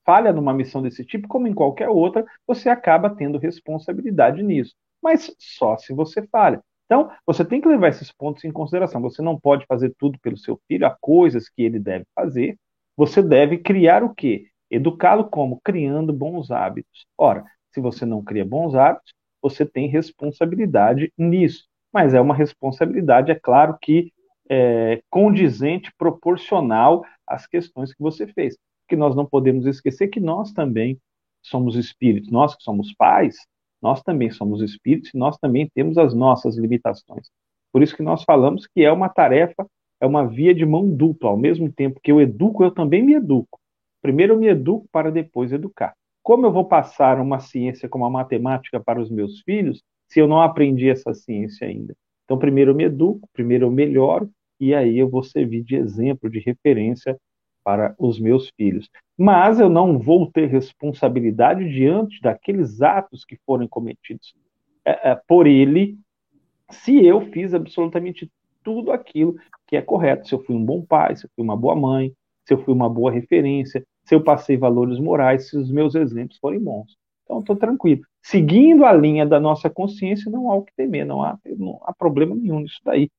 falha numa missão desse tipo, como em qualquer outra, você acaba tendo responsabilidade nisso. Mas só se você falha. Então, você tem que levar esses pontos em consideração. Você não pode fazer tudo pelo seu filho, há coisas que ele deve fazer. Você deve criar o quê? Educá-lo como? Criando bons hábitos. Ora, se você não cria bons hábitos, você tem responsabilidade nisso. Mas é uma responsabilidade, é claro que é, condizente, proporcional às questões que você fez. Porque nós não podemos esquecer que nós também somos espíritos. Nós que somos pais, Nós também somos espíritos e nós também temos as nossas limitações. Por isso que nós falamos que é uma tarefa, é uma via de mão dupla. Ao mesmo tempo que eu educo, eu também me educo. Primeiro eu me educo para depois educar. Como eu vou passar uma ciência como a matemática para os meus filhos se eu não aprendi essa ciência ainda? Então, primeiro eu me educo, primeiro eu melhoro, e aí eu vou servir de exemplo, de referência para os meus filhos. Mas eu não vou ter responsabilidade diante daqueles atos que foram cometidos é, é, por ele, se eu fiz absolutamente tudo aquilo que é correto. Se eu fui um bom pai, se eu fui uma boa mãe, se eu fui uma boa referência, se eu passei valores morais, se os meus exemplos forem bons. Então, estou tranquilo. Seguindo a linha da nossa consciência, não há o que temer, não há, não há problema nenhum nisso daí.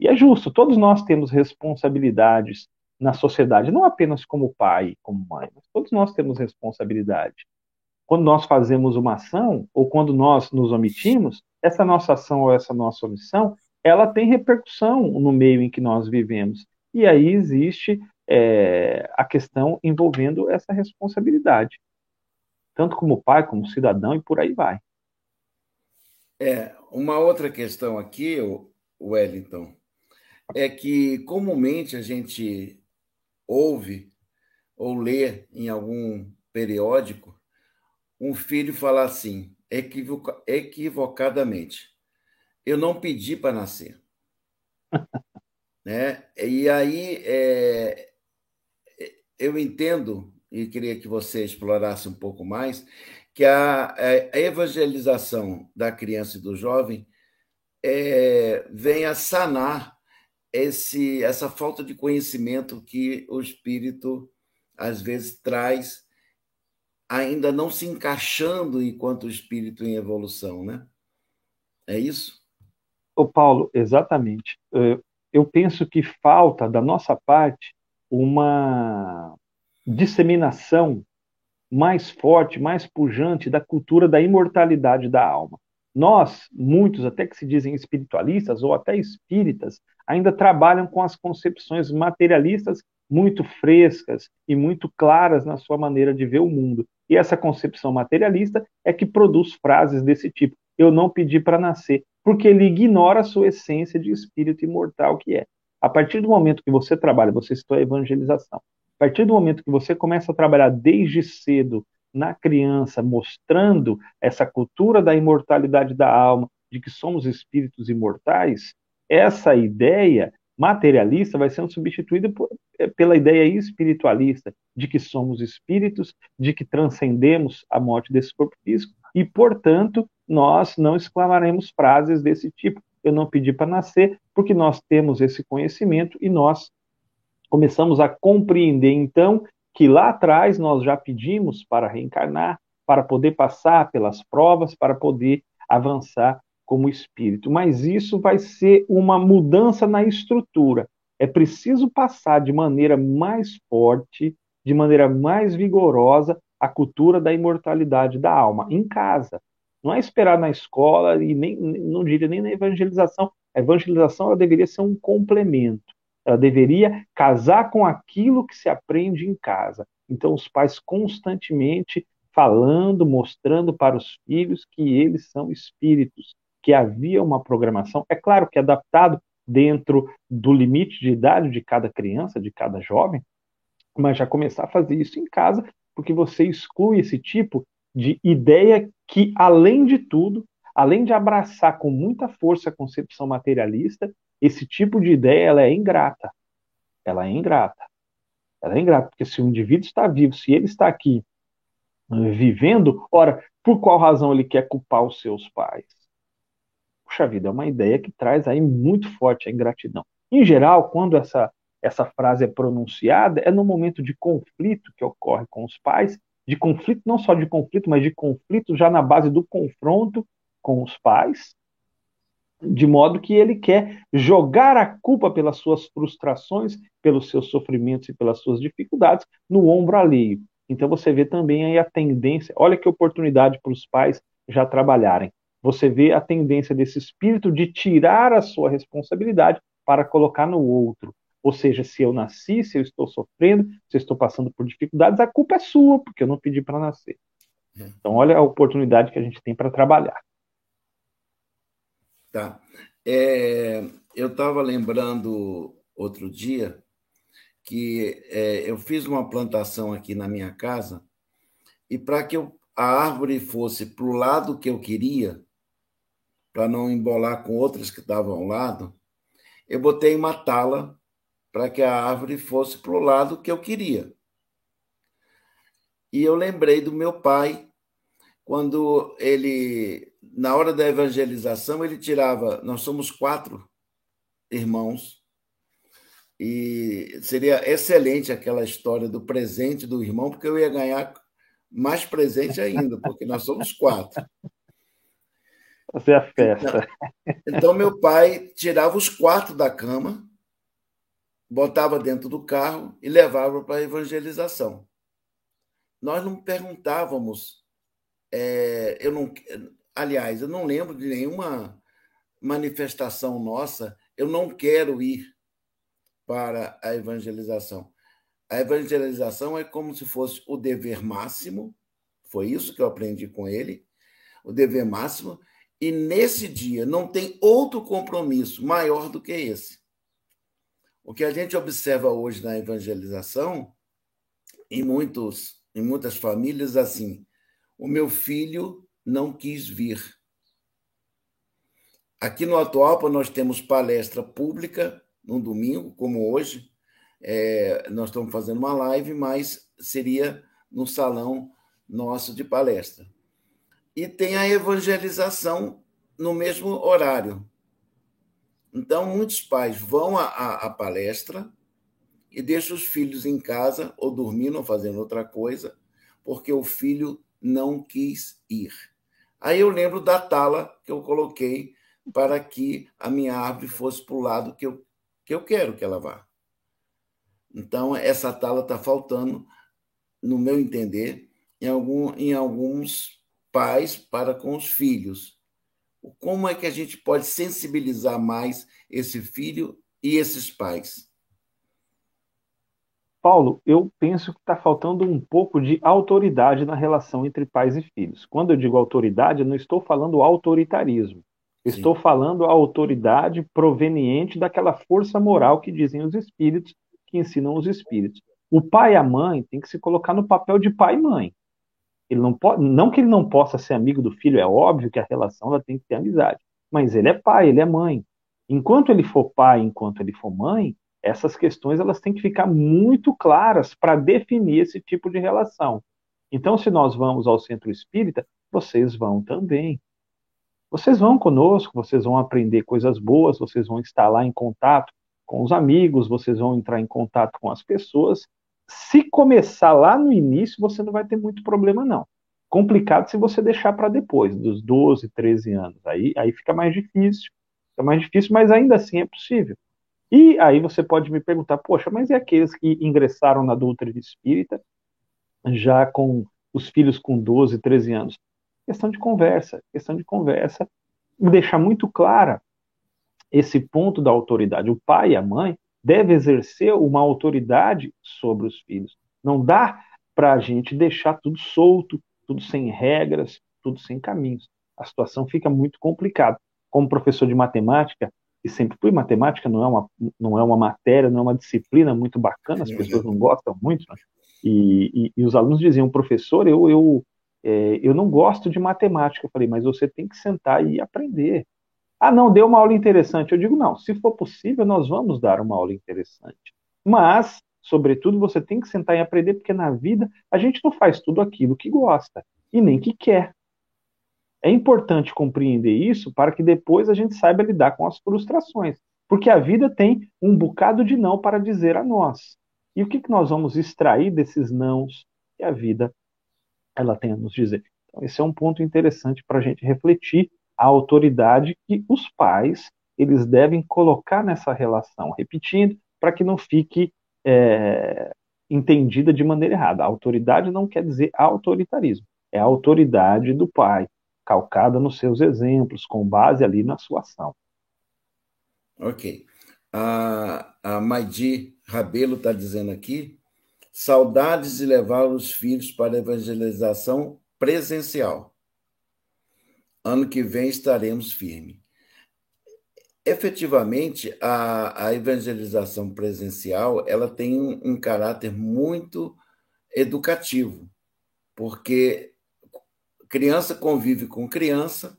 E é justo, todos nós temos responsabilidades na sociedade, não apenas como pai, como mãe, mas todos nós temos responsabilidade. Quando nós fazemos uma ação, ou quando nós nos omitimos, essa nossa ação ou essa nossa omissão, ela tem repercussão no meio em que nós vivemos. E aí existe é, a questão envolvendo essa responsabilidade, tanto como pai, como cidadão e por aí vai. É, uma outra questão aqui, Wellington, é que comumente a gente ouve ou lê em algum periódico um filho falar assim, equivoca equivocadamente: Eu não pedi para nascer. (laughs) né? E aí é, eu entendo, e queria que você explorasse um pouco mais, que a, a evangelização da criança e do jovem é, vem a sanar esse, essa falta de conhecimento que o espírito às vezes traz, ainda não se encaixando enquanto espírito em evolução, né? É isso? Ô Paulo, exatamente. Eu penso que falta da nossa parte uma disseminação mais forte, mais pujante da cultura da imortalidade da alma. Nós, muitos até que se dizem espiritualistas ou até espíritas, ainda trabalham com as concepções materialistas muito frescas e muito claras na sua maneira de ver o mundo. E essa concepção materialista é que produz frases desse tipo: eu não pedi para nascer, porque ele ignora a sua essência de espírito imortal que é. A partir do momento que você trabalha, você citou a evangelização. A partir do momento que você começa a trabalhar desde cedo na criança, mostrando essa cultura da imortalidade da alma, de que somos espíritos imortais, essa ideia materialista vai sendo substituída por, eh, pela ideia espiritualista, de que somos espíritos, de que transcendemos a morte desse corpo físico, e, portanto, nós não exclamaremos frases desse tipo. Eu não pedi para nascer, porque nós temos esse conhecimento e nós começamos a compreender, então, que lá atrás nós já pedimos para reencarnar, para poder passar pelas provas, para poder avançar como espírito. Mas isso vai ser uma mudança na estrutura. É preciso passar de maneira mais forte, de maneira mais vigorosa, a cultura da imortalidade da alma, em casa. Não é esperar na escola e nem, não diria nem na evangelização. A evangelização ela deveria ser um complemento. Ela deveria casar com aquilo que se aprende em casa. Então, os pais constantemente falando, mostrando para os filhos que eles são espíritos, que havia uma programação, é claro que adaptado dentro do limite de idade de cada criança, de cada jovem, mas já começar a fazer isso em casa, porque você exclui esse tipo de ideia que, além de tudo, além de abraçar com muita força a concepção materialista, esse tipo de ideia ela é ingrata. Ela é ingrata. Ela é ingrata, porque se o indivíduo está vivo, se ele está aqui eh, vivendo, ora, por qual razão ele quer culpar os seus pais? Puxa vida, é uma ideia que traz aí muito forte a ingratidão. Em geral, quando essa, essa frase é pronunciada, é no momento de conflito que ocorre com os pais, de conflito, não só de conflito, mas de conflito já na base do confronto com os pais, de modo que ele quer jogar a culpa pelas suas frustrações, pelos seus sofrimentos e pelas suas dificuldades no ombro alheio. Então você vê também aí a tendência, olha que oportunidade para os pais já trabalharem. Você vê a tendência desse espírito de tirar a sua responsabilidade para colocar no outro. Ou seja, se eu nasci, se eu estou sofrendo, se eu estou passando por dificuldades, a culpa é sua, porque eu não pedi para nascer. Então, olha a oportunidade que a gente tem para trabalhar. Tá. É, eu estava lembrando outro dia que é, eu fiz uma plantação aqui na minha casa e para que eu, a árvore fosse para o lado que eu queria, para não embolar com outras que estavam ao lado, eu botei uma tala para que a árvore fosse para o lado que eu queria. E eu lembrei do meu pai, quando ele, na hora da evangelização, ele tirava. Nós somos quatro irmãos, e seria excelente aquela história do presente do irmão, porque eu ia ganhar mais presente ainda, porque nós somos quatro. Fazer é a festa. Então, então, meu pai tirava os quatro da cama, botava dentro do carro e levava para a evangelização. Nós não perguntávamos, é, eu não, aliás, eu não lembro de nenhuma manifestação nossa, eu não quero ir para a evangelização. A evangelização é como se fosse o dever máximo, foi isso que eu aprendi com ele, o dever máximo, e nesse dia não tem outro compromisso maior do que esse. O que a gente observa hoje na evangelização, em, muitos, em muitas famílias, assim, o meu filho não quis vir. Aqui no Atualpa nós temos palestra pública no domingo, como hoje. É, nós estamos fazendo uma live, mas seria no salão nosso de palestra. E tem a evangelização no mesmo horário. Então, muitos pais vão à palestra e deixam os filhos em casa, ou dormindo, ou fazendo outra coisa, porque o filho não quis ir. Aí eu lembro da tala que eu coloquei para que a minha árvore fosse para o lado que eu, que eu quero que ela vá. Então, essa tala está faltando, no meu entender, em, algum, em alguns pais para com os filhos. Como é que a gente pode sensibilizar mais esse filho e esses pais? Paulo, eu penso que está faltando um pouco de autoridade na relação entre pais e filhos. Quando eu digo autoridade, eu não estou falando autoritarismo. Estou falando a autoridade proveniente daquela força moral que dizem os espíritos, que ensinam os espíritos. O pai e a mãe têm que se colocar no papel de pai e mãe. Ele não, pode, não que ele não possa ser amigo do filho, é óbvio que a relação ela tem que ter amizade. Mas ele é pai, ele é mãe. Enquanto ele for pai, enquanto ele for mãe, essas questões elas têm que ficar muito claras para definir esse tipo de relação. Então, se nós vamos ao centro espírita, vocês vão também. Vocês vão conosco, vocês vão aprender coisas boas, vocês vão estar lá em contato com os amigos, vocês vão entrar em contato com as pessoas se começar lá no início, você não vai ter muito problema, não. Complicado se você deixar para depois, dos 12, 13 anos. Aí, aí fica mais difícil. Fica mais difícil, mas ainda assim é possível. E aí você pode me perguntar, poxa, mas e aqueles que ingressaram na doutrina espírita já com os filhos com 12, 13 anos? Questão de conversa, questão de conversa, deixar muito clara esse ponto da autoridade. O pai e a mãe deve exercer uma autoridade sobre os filhos. Não dá para a gente deixar tudo solto, tudo sem regras, tudo sem caminhos. A situação fica muito complicada. Como professor de matemática, e sempre fui, matemática não é uma, não é uma matéria, não é uma disciplina muito bacana, as pessoas não gostam muito, né? e, e, e, os alunos diziam, professor, eu, eu, é, eu não gosto de matemática. Eu falei, mas você tem que sentar e aprender. Ah, não, deu uma aula interessante. Eu digo, não, se for possível, nós vamos dar uma aula interessante. Mas, sobretudo, você tem que sentar e aprender, porque na vida a gente não faz tudo aquilo que gosta e nem que quer. É importante compreender isso para que depois a gente saiba lidar com as frustrações. Porque a vida tem um bocado de não para dizer a nós. E o que, que nós vamos extrair desses nãos que a vida ela tem a nos dizer? Então, esse é um ponto interessante para a gente refletir a autoridade que os pais eles devem colocar nessa relação, repetindo, para que não fique é, entendida de maneira errada. A autoridade não quer dizer autoritarismo, é a autoridade do pai, calcada nos seus exemplos, com base ali na sua ação. Ok. A, a Maidi Rabelo está dizendo aqui: saudades de levar os filhos para a evangelização presencial. Ano que vem estaremos firmes. Efetivamente, a, a evangelização presencial ela tem um, um caráter muito educativo, porque criança convive com criança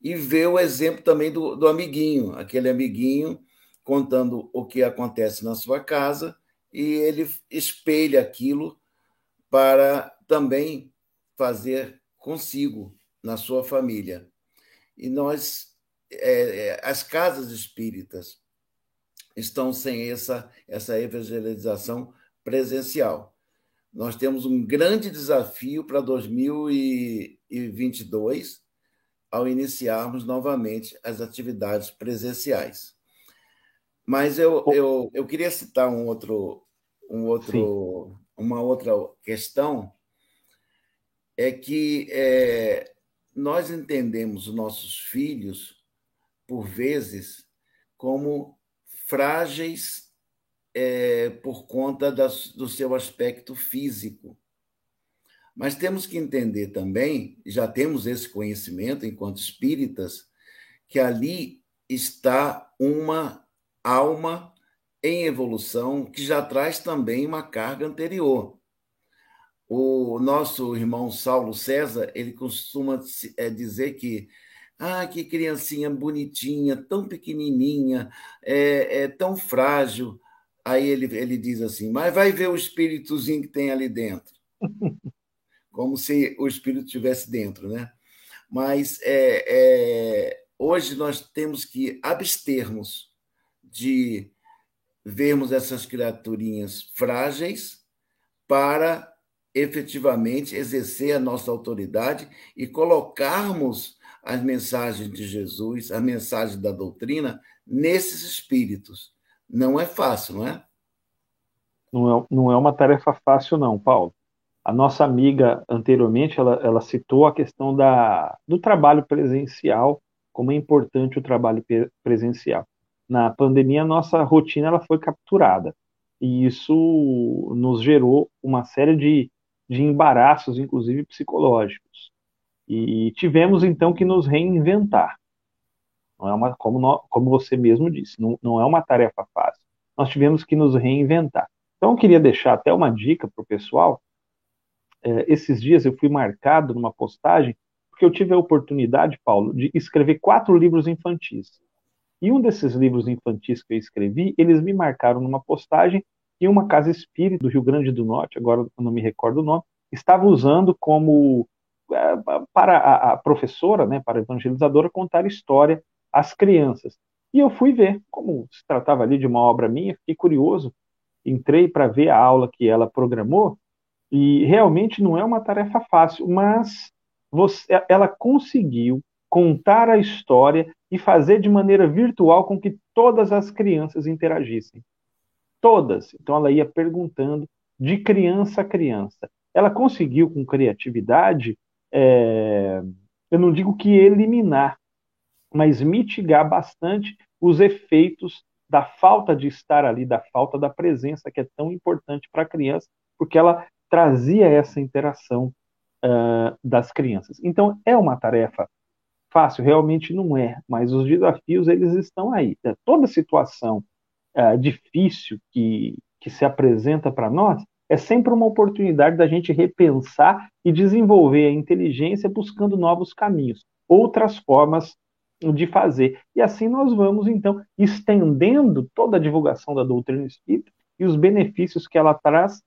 e vê o exemplo também do, do amiguinho, aquele amiguinho contando o que acontece na sua casa e ele espelha aquilo para também fazer consigo na sua família. E nós, é, é, as casas espíritas estão sem essa, essa evangelização presencial. Nós temos um grande desafio para 2022 ao iniciarmos novamente as atividades presenciais. Mas eu, eu, eu queria citar um outro, um outro, uma outra questão, é que é, nós entendemos os nossos filhos, por vezes, como frágeis é, por conta das, do seu aspecto físico. Mas temos que entender também, já temos esse conhecimento enquanto espíritas, que ali está uma alma em evolução que já traz também uma carga anterior. O nosso irmão Saulo César, ele costuma é, dizer que ah, que criancinha bonitinha, tão pequenininha, é, é tão frágil. Aí ele, ele diz assim, mas vai ver o espíritozinho que tem ali dentro. (laughs) Como se o espírito estivesse dentro, né? Mas é, é, hoje nós temos que abstermos de vermos essas criaturinhas frágeis para efetivamente exercer a nossa autoridade e colocarmos as mensagens de Jesus, a mensagem da doutrina nesses espíritos. Não é fácil, não é? Não é, não é uma tarefa fácil, não, Paulo. A nossa amiga anteriormente ela, ela citou a questão da, do trabalho presencial, como é importante o trabalho presencial na pandemia, nossa rotina ela foi capturada. E isso nos gerou uma série de, de embaraços, inclusive psicológicos. E tivemos, então, que nos reinventar. Não é uma, como, como você mesmo disse, não, não é uma tarefa fácil. Nós tivemos que nos reinventar. Então, eu queria deixar até uma dica para o pessoal. É, esses dias eu fui marcado numa postagem, porque eu tive a oportunidade, Paulo, de escrever quatro livros infantis. E um desses livros infantis que eu escrevi, eles me marcaram numa postagem e uma casa espírita do Rio Grande do Norte, agora não me recordo o nome, estava usando como é, para a, a, professora, né, para a evangelizadora, contar história às crianças. E eu fui ver, como se tratava ali de uma obra minha, fiquei curioso, entrei para ver a aula que ela programou, e realmente não é uma tarefa fácil, mas você, ela conseguiu contar a história e fazer de maneira virtual com que todas as crianças interagissem. Todas. Então ela ia perguntando de criança a criança. Ela conseguiu, com criatividade, é, eu não digo que eliminar, mas mitigar bastante os efeitos da falta de estar ali, da falta da presença, que é tão importante para a criança, porque ela trazia essa interação uh, das crianças. Então, é uma tarefa fácil, realmente não é, mas os desafios eles estão aí. É, toda situação é, difícil que, que se apresenta para nós é sempre uma oportunidade da gente repensar e desenvolver a inteligência buscando novos caminhos, outras formas de fazer. E assim nós vamos, então, estendendo toda a divulgação da doutrina espírita e os benefícios que ela traz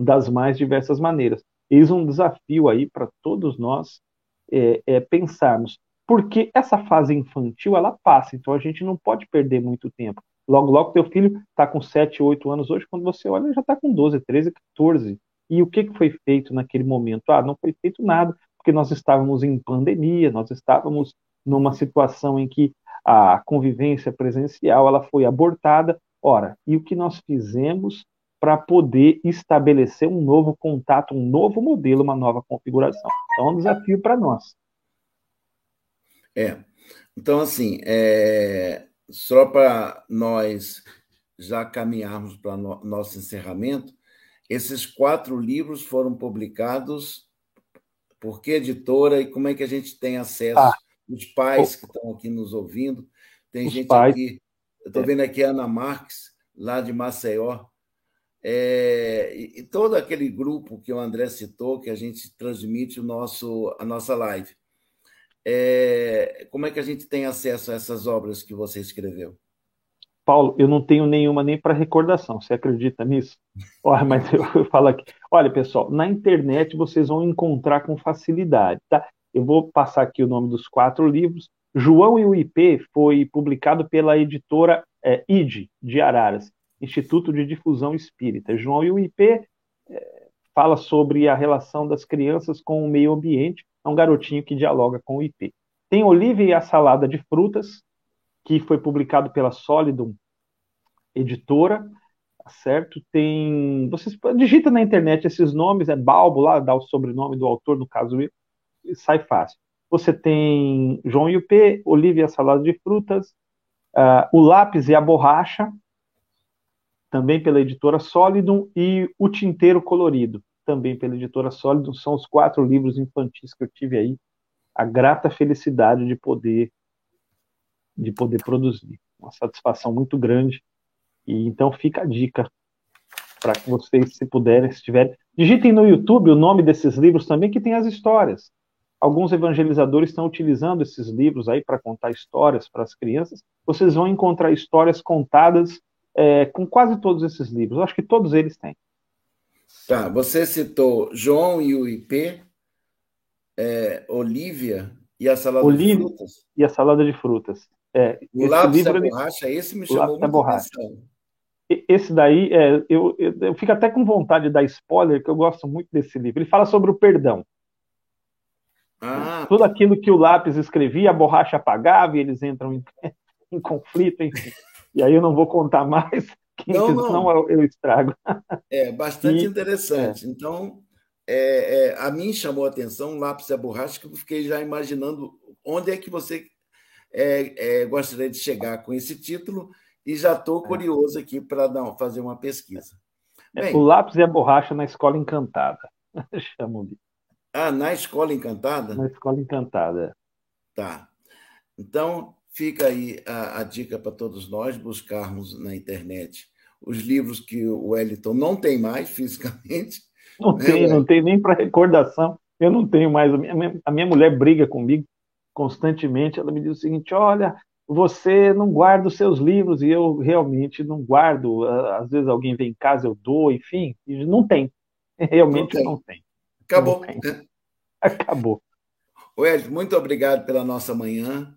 das mais diversas maneiras. Eis um desafio aí para todos nós é, é, pensarmos, porque essa fase infantil ela passa, então a gente não pode perder muito tempo. Logo, logo, teu filho está com 7, 8 anos hoje, quando você olha, ele já está com 12, 13, 14. E o que, que foi feito naquele momento? Ah, não foi feito nada, porque nós estávamos em pandemia, nós estávamos numa situação em que a convivência presencial ela foi abortada. Ora, e o que nós fizemos para poder estabelecer um novo contato, um novo modelo, uma nova configuração. Então, é um desafio para nós. É. Então, assim, é... só para nós já caminharmos para no... nosso encerramento, esses quatro livros foram publicados por que editora e como é que a gente tem acesso? Ah, os pais que estão aqui nos ouvindo. Tem gente pais. aqui, eu estou vendo aqui a Ana Marques, lá de Maceió, é, e, todo aquele grupo que o André citou, que a gente transmite o nosso, a nossa live. É, como é que a gente tem acesso a essas obras que você escreveu? Paulo, eu não tenho nenhuma nem para recordação. Você acredita nisso? (laughs) Olha, mas eu, eu (laughs) falo aqui. Olha, pessoal, na internet vocês vão encontrar com facilidade, tá? Eu vou passar aqui o nome dos quatro livros. João e o IP foi publicado pela editora é, ID, de Araras, Instituto de Difusão Espírita. João e o IP é, fala sobre a relação das crianças com o meio ambiente. É um garotinho que dialoga com o IP. Tem Olivia e a Salada de Frutas, que foi publicado pela Solidum Editora, tá certo? Tem, vocês digita na internet esses nomes, é Balbo lá, dá o sobrenome do autor, no caso, sai fácil. Você tem João e o P, Olivia Salada de Frutas, uh, O Lápis e a Borracha, também pela editora Solidum, e O Tinteiro Colorido, também pela editora Solidum. São os quatro livros infantis que eu tive aí a grata felicidade de poder de poder produzir. Uma satisfação muito grande. E então fica a dica para que vocês, se puderem, se tiverem, digitem no YouTube o nome desses livros também, que tem as histórias. Alguns evangelizadores estão utilizando esses livros aí para contar histórias para as crianças. Vocês vão encontrar histórias contadas é, com quase todos esses livros. Eu acho que todos eles têm. Tá, você citou João e o IP, é, Olivia e a salada de frutas. E a salada de frutas. É, o lápis livro, da borracha, esse me chamou muito borracha. atenção. Esse daí, é, eu, eu, eu, fico até com vontade de dar spoiler, que eu gosto muito desse livro. Ele fala sobre o perdão. Ah. Tudo aquilo que o lápis escrevia, a borracha apagava e eles entram em, (laughs) em conflito, enfim. E aí eu não vou contar mais, (laughs) que não, não. senão eu, estrago. É bastante e, interessante. É. Então, é, é, a mim chamou a atenção o lápis e a borracha, que eu fiquei já imaginando onde é que você é, é, gostaria de chegar com esse título e já estou é. curioso aqui para fazer uma pesquisa. Bem, o lápis e a borracha na Escola Encantada. (laughs) Chamo de. Ah, na Escola Encantada? Na Escola Encantada. Tá. Então, fica aí a, a dica para todos nós buscarmos na internet os livros que o Wellington não tem mais (laughs) fisicamente. Não né, tem, não tem nem para recordação. Eu não tenho mais. A minha, a minha mulher briga comigo constantemente. Ela me diz o seguinte: olha, você não guarda os seus livros, e eu realmente não guardo. Às vezes alguém vem em casa, eu dou, enfim, não tem. (laughs) Realmente não tem. Não tem. Acabou. Não tem. (laughs) Acabou. Wellington, muito obrigado pela nossa manhã.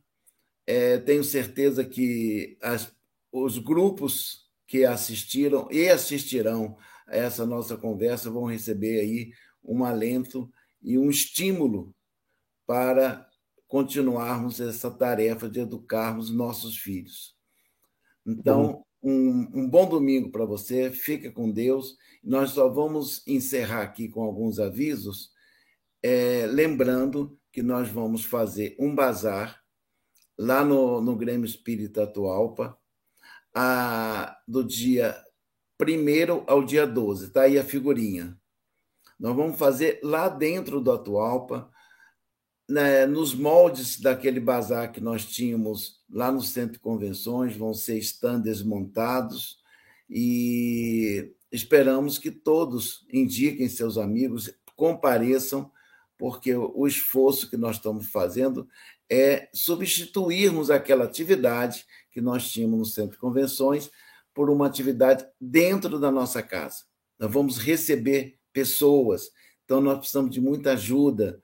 É, tenho certeza que as, os grupos que assistiram e assistirão a essa nossa conversa vão receber aí um alento e um estímulo para continuarmos essa tarefa de educarmos nossos filhos. Então, um, um bom domingo para você, fica com Deus. Nós só vamos encerrar aqui com alguns avisos, é, lembrando que nós vamos fazer um bazar lá no, no Grêmio Espírita Atualpa, a, do dia 1 ao dia 12. Está aí a figurinha. Nós vamos fazer lá dentro do Atualpa, né, nos moldes daquele bazar que nós tínhamos lá no Centro de Convenções, vão ser stands montados e esperamos que todos indiquem seus amigos, compareçam, porque o esforço que nós estamos fazendo é substituirmos aquela atividade que nós tínhamos no Centro de Convenções por uma atividade dentro da nossa casa. Nós vamos receber pessoas, então nós precisamos de muita ajuda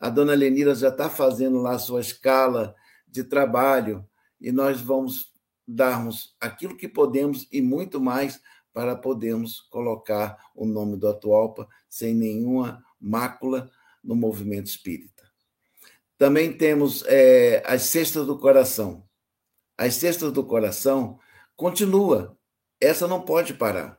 a dona Lenira já está fazendo lá a sua escala de trabalho e nós vamos darmos aquilo que podemos e muito mais para podermos colocar o nome do Atualpa sem nenhuma mácula no movimento espírita. Também temos é, as Cestas do Coração. As Cestas do Coração continua. Essa não pode parar.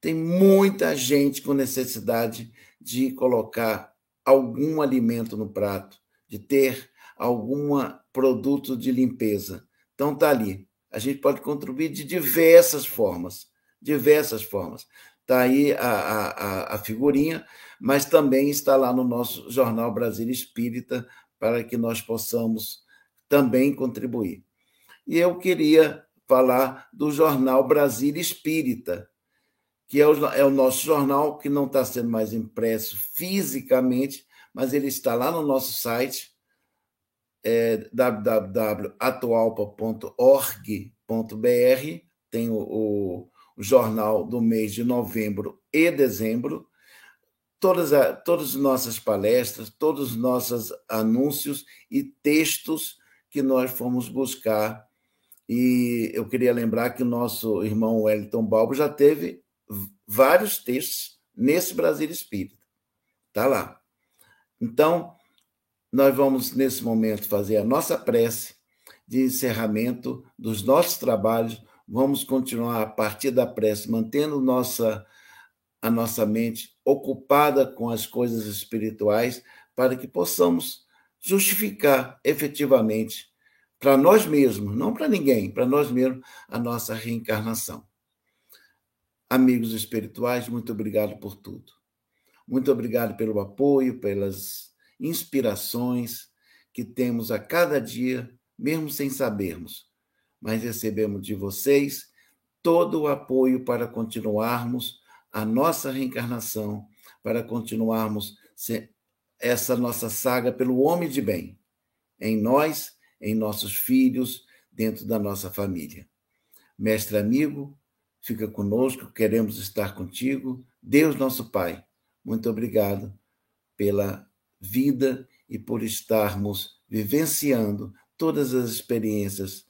Tem muita gente com necessidade de colocar algum alimento no prato, de ter algum produto de limpeza. Então está ali. A gente pode contribuir de diversas formas, diversas formas. Está aí a, a, a figurinha, mas também está lá no nosso Jornal Brasil Espírita, para que nós possamos também contribuir. E eu queria falar do Jornal Brasil Espírita, que é o, é o nosso jornal que não está sendo mais impresso fisicamente, mas ele está lá no nosso site, é, www.atualpa.org.br, tem o, o, o, jornal do mês de novembro e dezembro, todas, a, todas as nossas palestras, todos os nossos anúncios e textos que nós fomos buscar. E eu queria lembrar que o nosso irmão Wellington Balbo já teve vários textos nesse Brasil Espírita. Está lá. Então, nós vamos, nesse momento, fazer a nossa prece de encerramento dos nossos trabalhos. Vamos continuar a partir da prece, mantendo nossa a nossa mente ocupada com as coisas espirituais, para que possamos justificar efetivamente para nós mesmos, não para ninguém, para nós mesmos, a nossa reencarnação. Amigos espirituais, muito obrigado por tudo. Muito obrigado pelo apoio, pelas inspirações que temos a cada dia, mesmo sem sabermos. Mas recebemos de vocês todo o apoio para continuarmos a nossa reencarnação, para continuarmos essa nossa saga pelo homem de bem, em nós, em nossos filhos, dentro da nossa família. Mestre amigo, fica conosco, queremos estar contigo. Deus, nosso Pai, muito obrigado pela vida e por estarmos vivenciando todas as experiências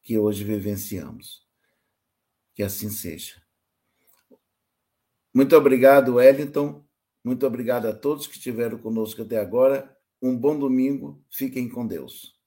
que hoje vivenciamos. Que assim seja. Muito obrigado, Wellington. Muito obrigado a todos que estiveram conosco até agora. Um bom domingo. Fiquem com Deus.